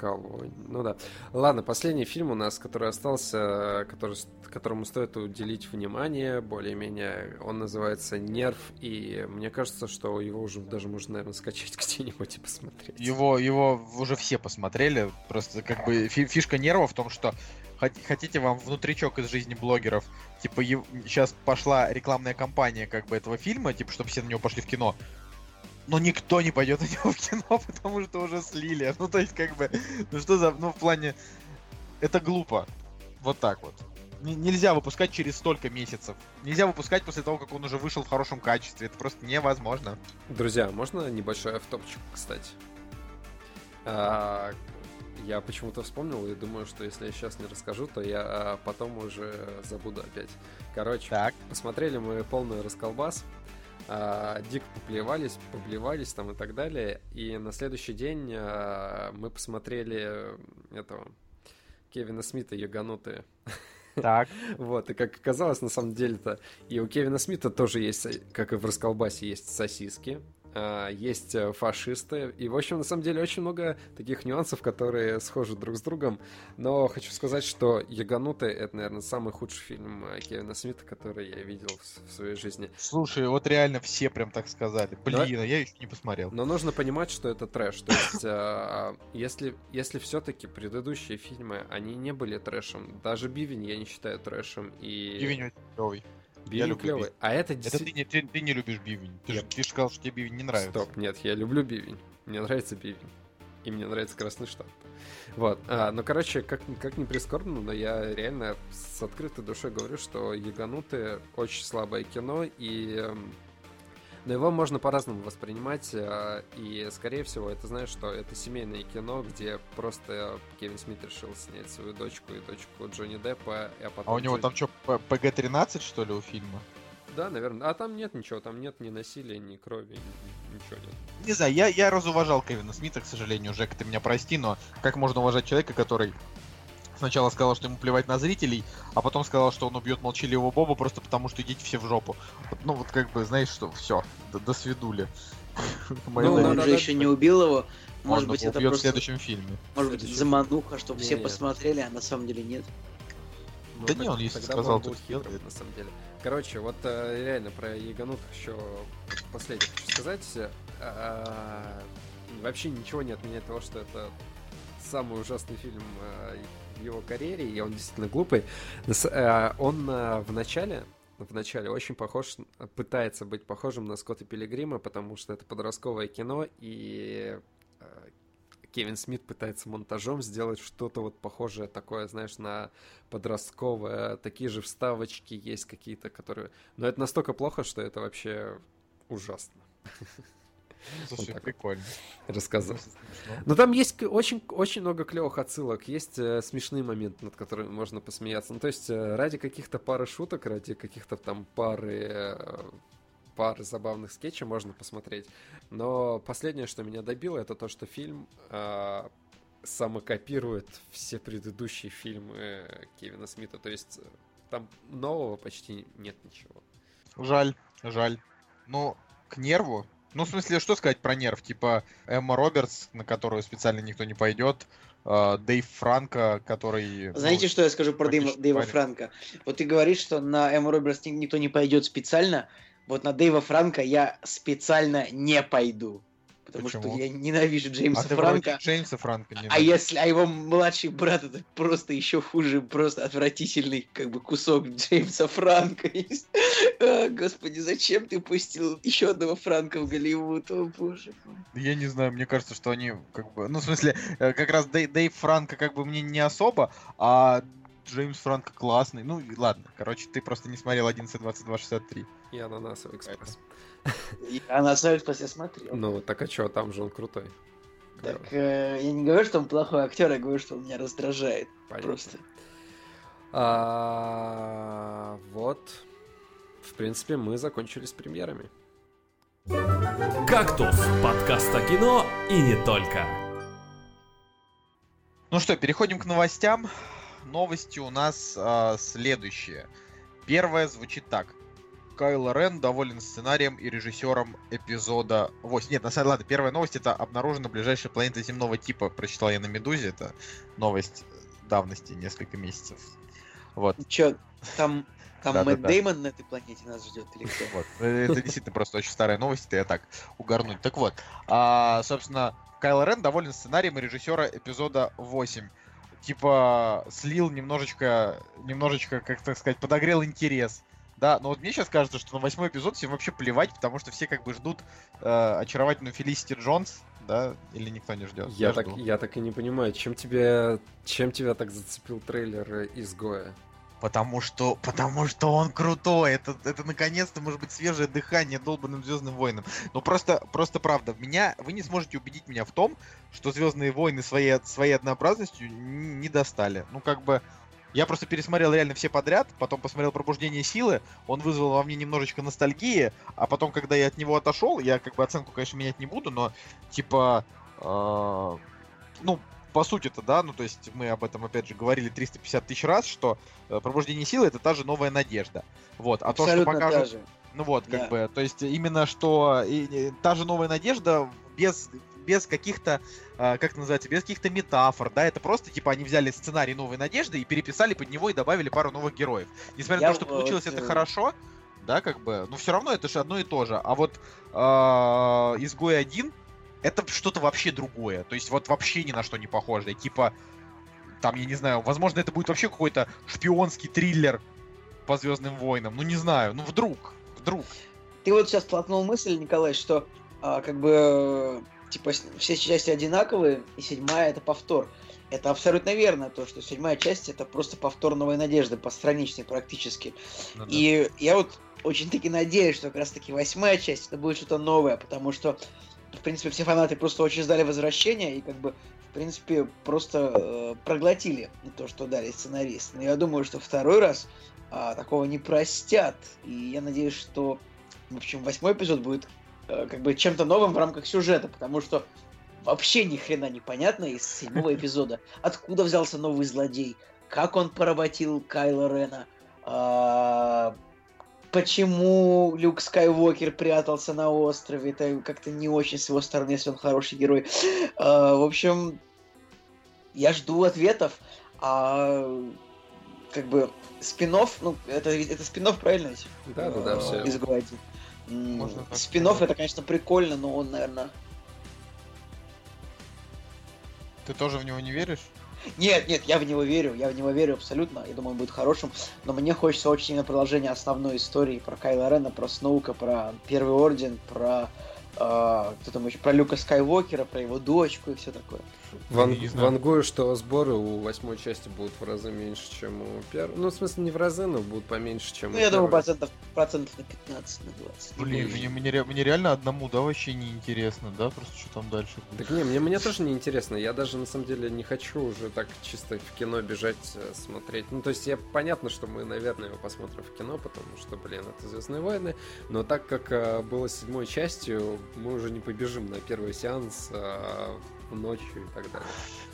кого. Ну да. Ладно, последний фильм у нас, который остался, который, которому стоит уделить внимание, более-менее. Он называется «Нерв», и мне кажется, что его уже даже можно, наверное, скачать [laughs] где-нибудь и посмотреть. Его, его уже все посмотрели. Просто как бы фишка «Нерва» в том, что хотите вам внутричок из жизни блогеров, типа сейчас пошла рекламная кампания как бы этого фильма, типа чтобы все на него пошли в кино, но никто не пойдет на него в кино, [laughs] потому что уже слили. Ну, то есть, как бы, ну что за, ну, в плане, это глупо. Вот так вот. Н- нельзя выпускать через столько месяцев. Нельзя выпускать после того, как он уже вышел в хорошем качестве. Это просто невозможно. Друзья, можно небольшой автопчик, кстати? А, я почему-то вспомнил и думаю, что если я сейчас не расскажу, то я а, потом уже забуду опять. Короче, так. посмотрели мы полный расколбас а, дико поплевались, поблевались там и так далее. И на следующий день а, мы посмотрели этого Кевина Смита «Яганутые». Так. [laughs] Вот, и как оказалось, на самом деле-то, и у Кевина Смита тоже есть, как и в Расколбасе, есть сосиски. А, есть э, фашисты. И, в общем, на самом деле, очень много таких нюансов, которые схожи друг с другом. Но хочу сказать, что «Яганутые» — это, наверное, самый худший фильм э, Кевина Смита, который я видел в своей жизни. Слушай, вот реально все прям так сказали. Блин, да? а я еще не посмотрел. Но нужно понимать, что это трэш. То есть, э, если, если все-таки предыдущие фильмы, они не были трэшем. Даже «Бивень» я не считаю трэшем. И... «Бивень» очень клевый. Бивень клевый. Би... А это Это ты не, ты, ты не любишь бивень. Ты же ты сказал, что тебе бивень не нравится. Стоп, нет, я люблю бивень. Мне нравится бивень. И мне нравится красный штамп. Вот. А, ну, короче, как, как не прискорбно, но я реально с открытой душой говорю, что Ягануты очень слабое кино, и эм, но его можно по-разному воспринимать, э, и, скорее всего, это знаешь, что это семейное кино, где просто Кевин Смит решил снять свою дочку и дочку Джонни Деппа, а потом... А у него там что, ПГ-13, что ли, у фильма? Да, наверное. А там нет ничего, там нет ни насилия, ни крови, ничего нет. Не знаю, я, я разуважал Кевина Смита, к сожалению, Жек, ты меня прости, но как можно уважать человека, который сначала сказал, что ему плевать на зрителей, а потом сказал, что он убьет молчаливого Боба просто потому, что идите все в жопу. Ну вот как бы, знаешь, что все, до, до свидули. [laughs] Ну, он же еще не убил его. Может быть, это просто... в следующем фильме. Может быть, замануха, чтобы все посмотрели, а на самом деле нет. Ну, да не, он если сказал, то. На самом деле. Короче, вот э, реально про Яганут еще последнее хочу сказать. А, вообще ничего не отменяет того, что это самый ужасный фильм э, его карьере, и он действительно глупый. Э, он э, в начале, в начале очень похож, пытается быть похожим на Скотта Пилигрима, потому что это подростковое кино, и э, Кевин Смит пытается монтажом сделать что-то вот похожее такое, знаешь, на подростковое. Такие же вставочки есть какие-то, которые... Но это настолько плохо, что это вообще ужасно. [laughs] Слушай, вот прикольно. Рассказал. Но ну, там есть очень, очень много клевых отсылок, есть э, смешные моменты, над которыми можно посмеяться. Ну, то есть э, ради каких-то пары шуток, ради каких-то там пары э, пары забавных скетчей можно посмотреть. Но последнее, что меня добило, это то, что фильм э, самокопирует все предыдущие фильмы Кевина Смита. То есть э, там нового почти нет ничего. Жаль, жаль. Ну, к нерву ну, в смысле, что сказать про нерв? Типа Эмма Робертс, на которую специально никто не пойдет, э, Дэйв Франко, который... Ну, Знаете, ну, что я скажу про Дэйва, Дэйва Франко? Вот ты говоришь, что на Эмму Робертс никто не пойдет специально, вот на Дэйва Франка я специально не пойду. Потому Почему? что я ненавижу Джеймса а Франка. Джеймса Франка не А если, а его младший брат это просто еще хуже, просто отвратительный как бы кусок Джеймса Франка. А, господи, зачем ты пустил еще одного Франка в Голливуд? О, боже мой. Я не знаю, мне кажется, что они как бы... Ну, в смысле, э, как раз Дэй- Дэйв Франко как бы мне не особо, а Джеймс Франко классный. Ну, и ладно. Короче, ты просто не смотрел 11.22.63. И ананасовый экспресс. Я на самом деле смотрел. Ну, так а чё, там же он крутой. Так, э, я не говорю, что он плохой актер, я говорю, что он меня раздражает. Понятно. Просто. А, вот. В принципе, мы закончили с премьерами. «Кактус» — подкаст о кино и не только. Ну что, переходим к новостям. Новости у нас а, следующие. Первая звучит так. Кайло Рен доволен сценарием и режиссером эпизода 8. Нет, на самом деле, ладно, первая новость это обнаружена ближайшая планета земного типа. Прочитал я на Медузе, это новость давности несколько месяцев. Вот, Че, там, там Да-да-да. Мэтт Деймон на этой планете нас ждет или кто? вот. Э, Это действительно просто очень старая новость, это я так угорнуть. Так вот, а, собственно, Кайло Рен доволен сценарием и режиссера эпизода 8. Типа слил немножечко, немножечко, как так сказать, подогрел интерес. Да, но вот мне сейчас кажется, что на восьмой эпизод всем вообще плевать, потому что все как бы ждут э, очаровательную Фелисити Джонс, да, или никто не ждет. Я, так, жду. я так и не понимаю, чем тебе, чем тебя так зацепил трейлер изгоя? Потому что, потому что он крутой. Это, это наконец-то может быть свежее дыхание долбанным Звездным войнам. Но просто, просто правда, меня, вы не сможете убедить меня в том, что Звездные войны своей, своей однообразностью не достали. Ну, как бы, я просто пересмотрел реально все подряд, потом посмотрел Пробуждение силы, он вызвал во мне немножечко ностальгии, а потом, когда я от него отошел, я как бы оценку, конечно, менять не буду, но типа, э, ну, по сути-то, да, ну, то есть мы об этом, опять же, говорили 350 тысяч раз, что э, Пробуждение силы это та же новая надежда. Вот, а то, что Абсолютно покажут... же. Ну вот, как Да. бы, то есть именно что и- и та же новая надежда без без каких-то, а, как называется, без каких-то метафор, да, это просто, типа, они взяли сценарий «Новой надежды» и переписали под него и добавили пару новых героев. Несмотря Я на то, что вот, получилось это э, хорошо, да, как бы, но все равно это же одно и то же. А вот а, «Изгой 1» это что-то вообще другое, то есть вот вообще ни на что не похожее, типа, там, я не знаю, возможно, это будет вообще какой-то шпионский триллер по Звездным войнам, ну не знаю, ну вдруг, вдруг. Ты вот сейчас толкнул мысль, Николай, что а, как бы типа все части одинаковые, и седьмая это повтор. Это абсолютно верно, то, что седьмая часть это просто повтор новой надежды, постраничной практически. Ну да. И я вот очень-таки надеюсь, что как раз-таки восьмая часть это будет что-то новое, потому что, в принципе, все фанаты просто очень ждали возвращения и как бы, в принципе, просто э, проглотили то, что дали сценаристы. Но я думаю, что второй раз а, такого не простят. И я надеюсь, что, в общем, восьмой эпизод будет э, как бы чем-то новым в рамках сюжета, потому что вообще ни хрена непонятно из седьмого [laughs] эпизода. Откуда взялся новый злодей? Как он поработил Кайла Рена? Почему Люк Скайуокер прятался на острове? Это как-то не очень с его стороны, если он хороший герой. А, в общем, я жду ответов. А как бы спинов, ну, это, это спинов, правильно ведь? Да, да, да, все. Можно так Спинов это, конечно, прикольно, но он, наверное... Ты тоже в него не веришь? Нет, нет, я в него верю, я в него верю абсолютно, я думаю, он будет хорошим, но мне хочется очень именно продолжения основной истории про Кайла Рена, про Сноука, про Первый Орден, про э, кто там еще, про Люка Скайуокера, про его дочку и все такое. Ван, вангую, что сборы у восьмой части будут в разы меньше, чем у первой. Ну, в смысле, не в разы, но будут поменьше, чем Ну, у я думаю, первой. процентов, процентов на 15, на 20. не Блин, мне, мне, мне реально одному, да, вообще не интересно, да, просто что там дальше будет. Так не, мне, мне тоже не интересно. Я даже на самом деле не хочу уже так чисто в кино бежать э, смотреть. Ну, то есть, я понятно, что мы, наверное, его посмотрим в кино, потому что, блин, это Звездные войны. Но так как э, было седьмой частью, мы уже не побежим на первый сеанс э, ночью и так далее.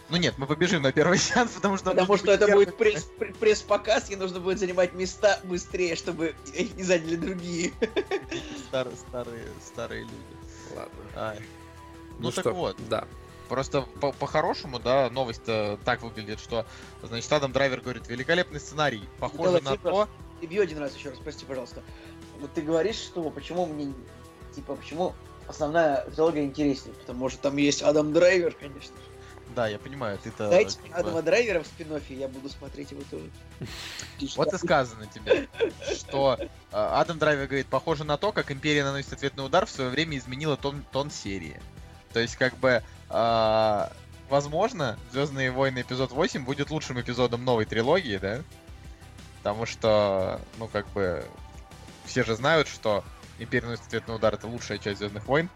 Ну нет, мы побежим на первый сеанс, потому что... Потому что это будет пресс- пр- пресс-показ, и нужно будет занимать места быстрее, чтобы их не заняли другие. Старые, старые, старые люди. Ладно. Ай. Ну, так что, вот, Да. просто по- по-хорошему, да, новость так выглядит, что, значит, Адам Драйвер говорит, великолепный сценарий, похоже на типа, то... Перебью один раз еще раз, прости, пожалуйста. Вот ты говоришь, что почему мне, типа, почему основная трилогия интереснее, потому что там есть Адам Драйвер, конечно. же. Да, я понимаю, ты-то... Дайте мне Адама Драйвера в спин я буду смотреть его тоже. [laughs] Вот и сказано тебе, что э, Адам Драйвер говорит, похоже на то, как Империя наносит ответный удар в свое время изменила тон, тон серии. То есть, как бы, э, возможно, Звездные войны эпизод 8 будет лучшим эпизодом новой трилогии, да? Потому что, ну, как бы, все же знают, что Империя наносит ответный удар это лучшая часть Звездных войн.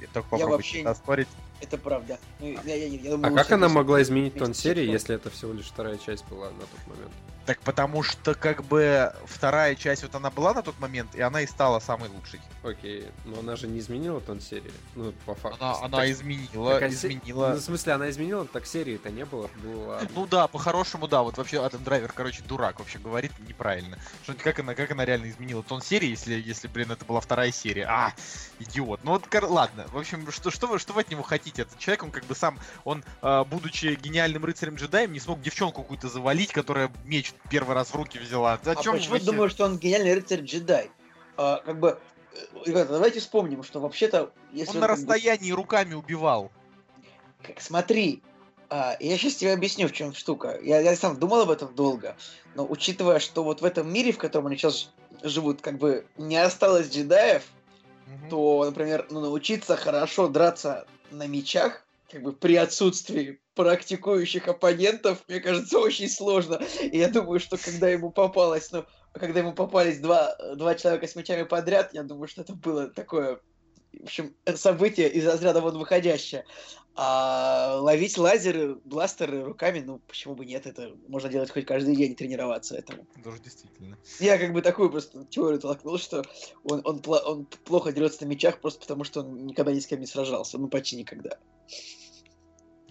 И только попробуйте вообще это оспорить. Это правда. Ну, я, я- я думаю, А как она могла изменить тон серии, если это всего лишь вторая часть была на тот момент? Так потому что, как бы, вторая часть, вот она была на тот момент, и она и стала самой лучшей. Окей, но она же не изменила тон серии. Ну, по факту. Она, Так- она изменила, так, а изменила. Ну, в смысле, она изменила, так серии-то не было. Было... Ну да, по-хорошему, да. Вот вообще Адам Драйвер, короче, дурак вообще говорит неправильно. Что как она, как она реально изменила тон серии, если, если, блин, это была вторая серия. А, идиот. Ну вот, ладно. В общем, что, что, вы, что вы от него хотите? Этот человек, он как бы сам, он, а, будучи гениальным рыцарем-джедаем, не смог девчонку какую-то завалить, которая меч первый раз в руки взяла. О А почему ты думаешь, что он гениальный рыцарь-джедай? А, как бы, э, ребята, давайте вспомним, что вообще-то, если Он на как бы- расстоянии руками убивал. Как, смотри, а, я сейчас тебе объясню, в чем штука. Я, я сам думал об этом долго, но учитывая, что вот в этом мире, в котором они сейчас живут, как бы не осталось джедаев, Мгм. то, например, ну, научиться хорошо драться на мечах, как бы при отсутствии практикующих оппонентов, мне кажется, очень сложно. И я думаю, что когда ему попалось, ну, когда ему попались два, два человека с мечами подряд, я думаю, что это было такое, в общем, событие из разряда вон выходящее. А ловить лазеры, бластеры руками, ну, почему бы нет, это можно делать хоть каждый день, тренироваться этому. Даже действительно. Я как бы такую просто теорию толкнул, что он, он, он плохо дерется на мечах просто потому, что он никогда ни с кем не сражался. Ну, почти никогда.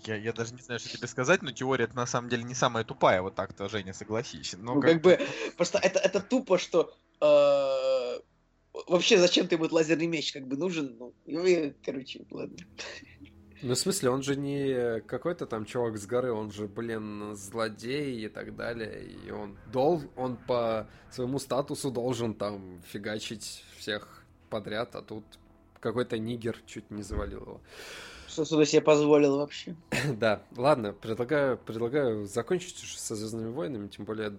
Я, я даже не знаю, что тебе сказать, но теория это на самом деле не самая тупая, вот так-то, Женя, согласись. Но Ну, как бы, просто это, это тупо, что э, вообще зачем ты вот лазерный меч как бы нужен? Ну, и, короче, ладно. Ну, в смысле, он же не какой-то там чувак с горы, он же, блин, злодей и так далее. И он дол, он по своему статусу должен там фигачить всех подряд, а тут какой-то нигер чуть не завалил его. Что сюда себе позволил вообще? [laughs] Да, ладно, предлагаю, предлагаю закончить уже со Звездными войнами, тем более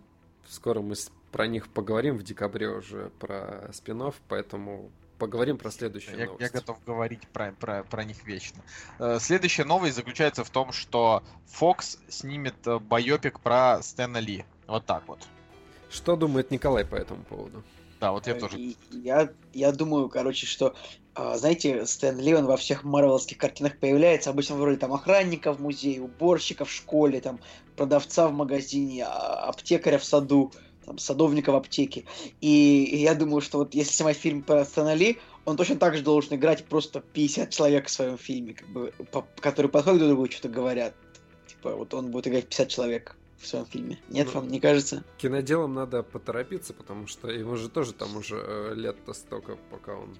скоро мы про них поговорим в декабре уже про спин поэтому поговорим про следующую Я, новость. я готов говорить про, про, про них вечно. Э, Следующая новость заключается в том, что Fox снимет э, байопик про Стэна Ли. Вот так вот. Что думает Николай по этому поводу? Да, вот я тоже. И я, я думаю, короче, что, знаете, Стэн Ли, он во всех марвеловских картинах появляется, обычно в роли там охранника в музее, уборщика в школе, там, продавца в магазине, а, аптекаря в саду, там, садовника в аптеке. И, и я думаю, что вот если снимать фильм про Стэна Ли, он точно так же должен играть просто 50 человек в своем фильме, как бы, по- которые подходят друг другу и что-то говорят. Типа, вот он будет играть 50 человек в своем фильме. Нет, Ну, вам не кажется? Киноделам надо поторопиться, потому что ему же тоже там уже э, лет-то столько, пока он...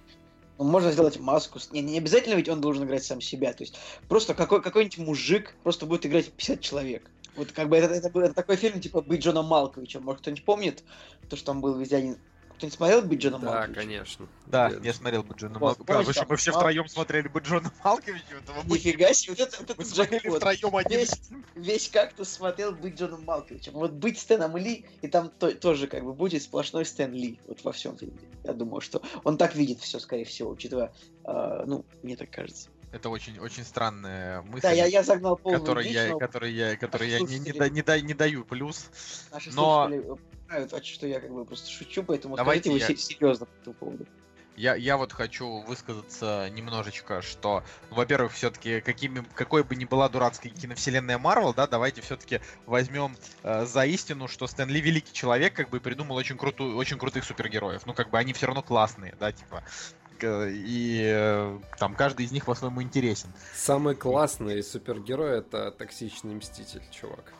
Ну, можно сделать маску. Не, не обязательно ведь он должен играть сам себя. То есть просто какой, какой-нибудь мужик просто будет играть 50 человек. Вот как бы это, это, это такой фильм, типа «Быть Джоном Малковичем». Может, кто-нибудь помнит, то, что там был везде один... Кто-нибудь смотрел «Быть Джоном Да, Малковичем»? конечно. Да, Где- я смотрел бы Джона Вот, Малковича. помнишь, мы все втроем смотрели бы Джона Малковича? Это мы Нифига себе, вот это, вот мы это смотрели джекпот. втроем один Весь, весь кактус смотрел «Быть Джоном Малковичем». Вот быть Стэном Ли, и там то- тоже как бы будет сплошной Стэн Ли вот во всем фильме. Я думаю, что он так видит все, скорее всего, учитывая, а, ну, мне так кажется. Это очень, очень странная мысль. Да, я, я загнал полную которой дичь, я, но которой я, которой я не, не, не, да- не даю плюс. Наши Но- знают, а что я как бы просто шучу, поэтому Давайте скажите я- се- серьезно по этому поводу. Я, я вот хочу высказаться немножечко, что, ну, во-первых, все-таки какими, какой бы ни была дурацкая киновселенная Марвел, да, давайте все-таки возьмем э, за истину, что Стэн Ли великий человек, как бы придумал очень крутую, очень крутых супергероев. Ну, как бы они все равно классные, да, типа. К- И э, там каждый из них по-своему интересен. Самый классный супергерой это токсичный мститель, чувак.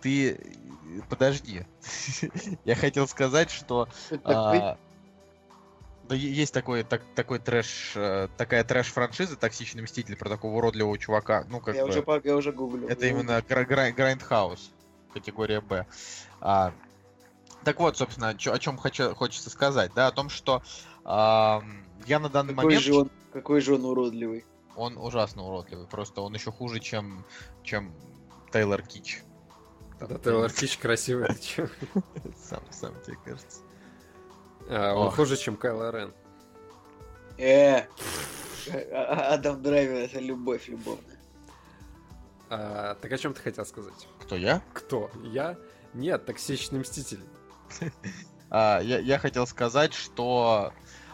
Ты э, подожди. [laughs] Я хотел сказать, что А, Да есть такой, так, такой трэш, э, такая трэш-франшиза «Токсичный мститель» про такого уродливого чувака. Ну, как я, бы, уже, я уже гуглю. это именно Grindhouse, категория Б. А, так вот, собственно, чё- о чем хочу, хочется сказать, да, о том, что я на данный какой момент... же он, какой же он уродливый. Он ужасно уродливый. Просто он еще хуже, чем, чем Тейлор Кич. Да, Тейлор Кич красивый, ты? [laughs] Сам, сам тебе кажется. А, Он Ох. хуже, чем Кайло Рен. Э, а- Адам Драйвер это любовь любовная. А, так о чем ты хотел сказать? Кто я? Кто? Я? Нет, токсичный мститель. [laughs] А, я, я хотел сказать, что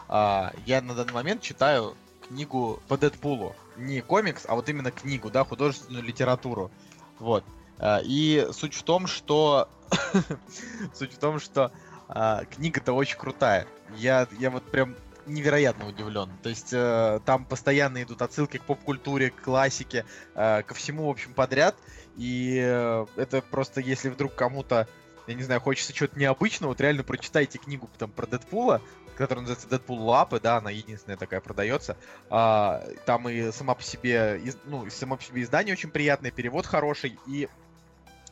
я на данный момент читаю книгу по Дэдпулу. Не комикс, а вот именно книгу, да, художественную литературу. Вот. А, и суть в том, что... [laughs] суть в том, что а, книга-то очень крутая. Я, я вот прям невероятно удивлен. То есть э, там постоянно идут отсылки к поп-культуре, к классике, э, ко всему, в общем, подряд. И э, это просто, если вдруг кому-то я не знаю, хочется чего-то необычного, вот реально прочитайте книгу там про Дэдпула, которая называется Дэдпул Лапы, да, она единственная такая продается. А, там и сама по себе, из- ну, и само по себе издание очень приятное, перевод хороший, и,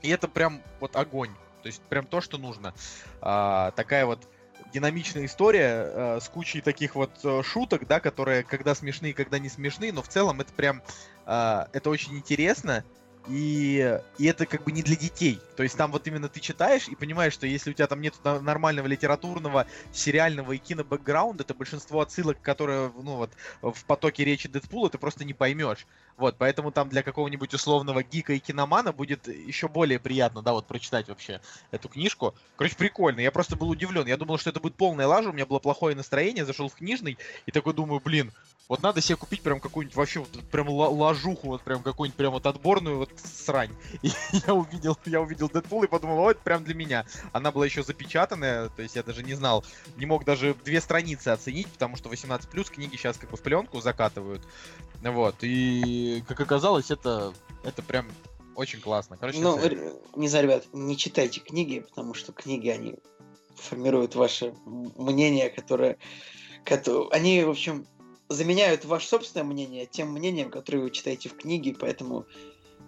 и это прям вот огонь. То есть прям то, что нужно. А, такая вот динамичная история э, с кучей таких вот э, шуток, да, которые когда смешные, когда не смешные, но в целом это прям э, это очень интересно. И, и это как бы не для детей. То есть там вот именно ты читаешь и понимаешь, что если у тебя там нет нормального литературного, сериального и кино-бэкграунда, то большинство отсылок, которые ну, вот, в потоке речи Дэдпула, ты просто не поймешь. Вот, поэтому там для какого-нибудь условного гика и киномана будет еще более приятно, да, вот прочитать вообще эту книжку. Короче, прикольно. Я просто был удивлен. Я думал, что это будет полная лажа, у меня было плохое настроение, зашел в книжный и такой думаю, блин, вот надо себе купить прям какую-нибудь вообще вот прям лажуху, вот прям какую-нибудь прям вот отборную вот срань. [laughs] И я увидел, я увидел Дэдпул и подумал, о, это прям для меня. Она была еще запечатанная, то есть я даже не знал, не мог даже две страницы оценить, потому что 18 плюс книги сейчас как бы в пленку закатывают. Вот. И как оказалось, это, это прям очень классно. Короче, Ну, р- не знаю, ребят, не читайте книги, потому что книги, они формируют ваше мнение, которое... кото- Они, в общем, заменяют ваше собственное мнение тем мнением, которое вы читаете в книге, поэтому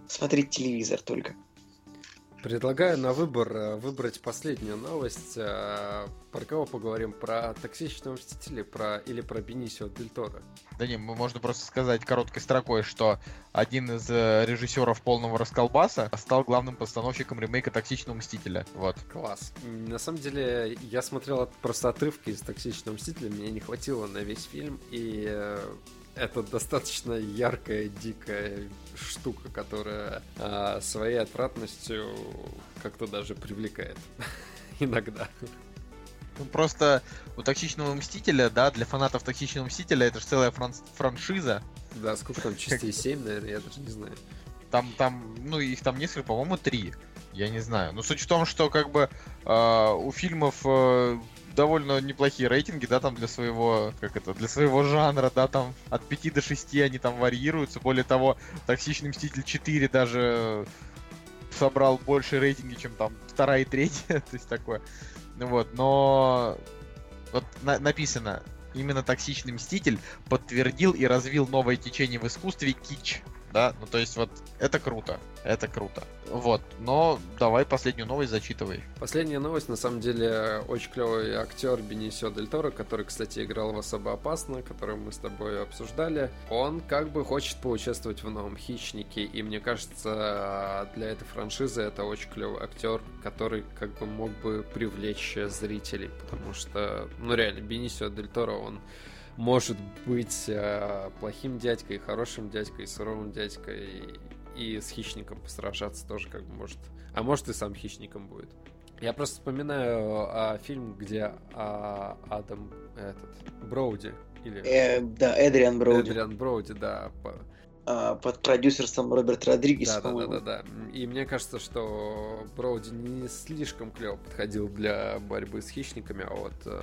смотрите телевизор только. Предлагаю на выбор э, выбрать последнюю новость. э, Про кого поговорим? Про токсичного мстителя про... или про Бенисио Дель Торо? Да не, можно просто сказать короткой строкой, что один из э, режиссеров полного расколбаса стал главным постановщиком ремейка Токсичного Мстителя. Вот. Класс. На самом деле, я смотрел от- просто отрывки из «Токсичного мстителя», мне не хватило на весь фильм, и это достаточно яркая, дикая штука, которая а, своей отвратностью как-то даже привлекает. [laughs] Иногда. Ну, просто у Токсичного Мстителя, да, для фанатов Токсичного Мстителя это же целая фран- франшиза. Да, сколько там частей? Семь, наверное, я даже не знаю. Там, там, ну, их там несколько, по-моему, три. Я не знаю. Но суть в том, что как бы э, у фильмов э, довольно неплохие рейтинги, да, там для своего, как это, для своего жанра, да, там от 5 до 6 они там варьируются. Более того, Токсичный Мститель 4 даже собрал больше рейтинги, чем там вторая и третья, [laughs] то есть такое. Ну вот, но вот на- написано, именно Токсичный Мститель подтвердил и развил новое течение в искусстве кич. Да, ну то есть вот это круто, это круто. Вот, но давай последнюю новость зачитывай. Последняя новость, на самом деле, очень клевый актер Бенисио Дель Торо, который, кстати, играл в «Особо опасно», который мы с тобой обсуждали. Он как бы хочет поучаствовать в новом «Хищнике», и мне кажется, для этой франшизы это очень клевый актер, который как бы мог бы привлечь зрителей, потому что, ну реально, Бенисио Дель Торо, он может быть э, плохим дядькой, хорошим дядькой, суровым дядькой, и с хищником посражаться тоже как бы может. А может и сам хищником будет. Я просто вспоминаю а, фильм, где а, Адам этот Броуди или Э, да, Эдриан Броуди. Эдриан Броуди, да, по- а, под продюсерством Роберт Родригес, да, да, да, да, да. И мне кажется, что Броуди не слишком клево подходил для борьбы с хищниками, а вот э,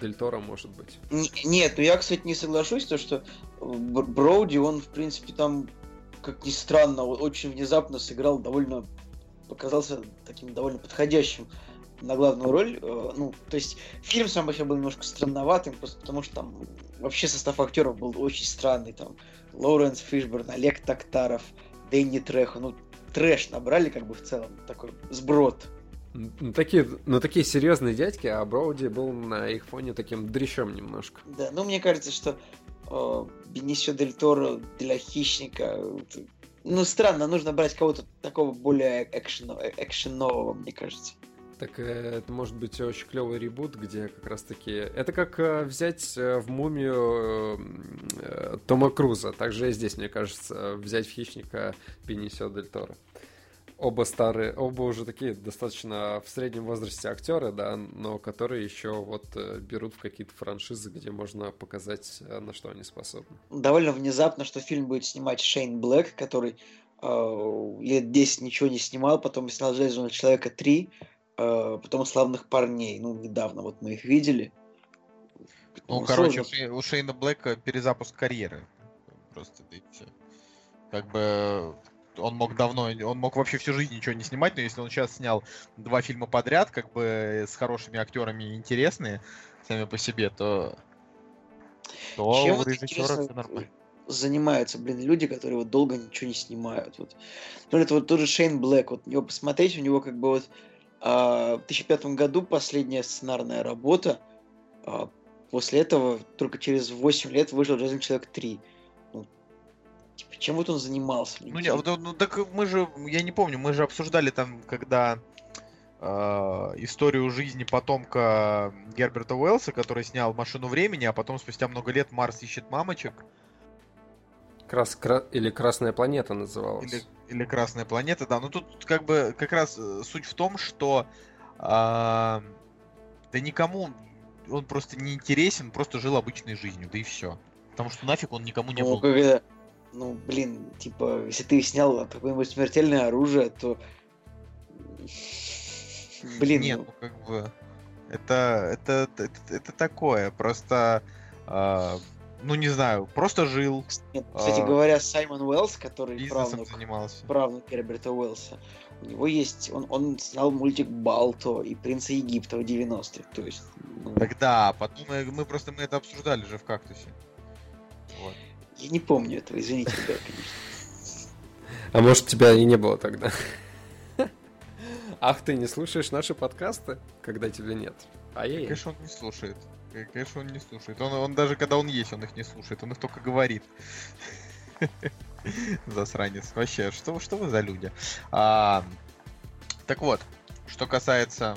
Дель Торо может быть. Н- Нет, ну я, кстати, не соглашусь, то что Бр- Броуди, он, в принципе, там, как ни странно, очень внезапно сыграл довольно, показался таким довольно подходящим на главную роль. Э, Ну, то есть фильм сам себе был немножко странноватым, просто потому что там вообще состав актеров был очень странный. Там Лоуренс Фишберн, Олег Токтаров, Дэнни Трехо. Ну, трэш набрали как бы в целом, такой сброд. Ну, такие, ну, такие серьезные дядьки, а Броуди был на их фоне таким дрищом немножко. Да, ну мне кажется, что э, Бенисио Дель Торо для хищника ну, странно, нужно брать кого-то такого более экшено- э, экшенового, мне кажется. Так э, это может быть очень клевый ребут, где как раз таки... Это как взять в мумию Тома Круза. Также и здесь, мне кажется, взять в хищника Бенисио Дель Торо. Оба старые, оба уже такие достаточно в среднем возрасте актеры, да, но которые еще вот э, берут в какие-то франшизы, где можно показать, э, на что они способны. Довольно внезапно, что фильм будет снимать Шейн Блэк, который э, лет 10 ничего не снимал, потом снял «Железного человека 3», э, потом «Славных парней». Ну, недавно вот мы их видели. Ну, Ну, короче, сложно. у Шейна Блэка перезапуск карьеры. Просто, да и всё. Как бы он мог давно, он мог вообще всю жизнь ничего не снимать, но если он сейчас снял два фильма подряд, как бы с хорошими актерами интересные сами по себе, то, то Чем у вот режиссера интересно все нормально. занимаются, блин, люди, которые вот долго ничего не снимают. Вот. Например, это вот тот же Шейн Блэк, вот его посмотреть, у него как бы вот а, в 2005 году последняя сценарная работа, а, после этого только через 8 лет вышел «Железный человек 3». Типа, чем вот он занимался? Ну, не, вот, ну, так мы же, я не помню, мы же обсуждали там, когда э, историю жизни потомка Герберта Уэллса, который снял «Машину времени», а потом спустя много лет «Марс ищет мамочек», Крас, кра- или Красная планета называлась. Или, или Красная планета, да. Ну тут как бы как раз э, суть в том, что а, да никому он просто не интересен, просто жил обычной жизнью, да и все. Потому что нафиг он никому не Ну, был. когда- ну, блин, типа, если ты снял какое-нибудь смертельное оружие, то... Блин, Нет, ну, ну как бы это это это, это такое, просто а, ну не знаю, просто жил, нет, кстати а, говоря, Саймон Уэллс, который правнук, занимался. правнук Герберта Уэллса, у него есть, он, он снял мультик Балто и Принца Египта в 90-х, то есть... ну, Тогда, а потом мы, мы просто мы это обсуждали же в кактусе. Вот. Я не помню этого, извините, ребят, конечно. А может, тебя и не было тогда? Ах, ты не слушаешь наши подкасты, когда тебя нет? А я Конечно, он не слушает. Конечно, он не слушает. Он, он даже когда он есть, он их не слушает. Он их только говорит. Засранец. Вообще, что, что вы за люди? А, так вот, что касается...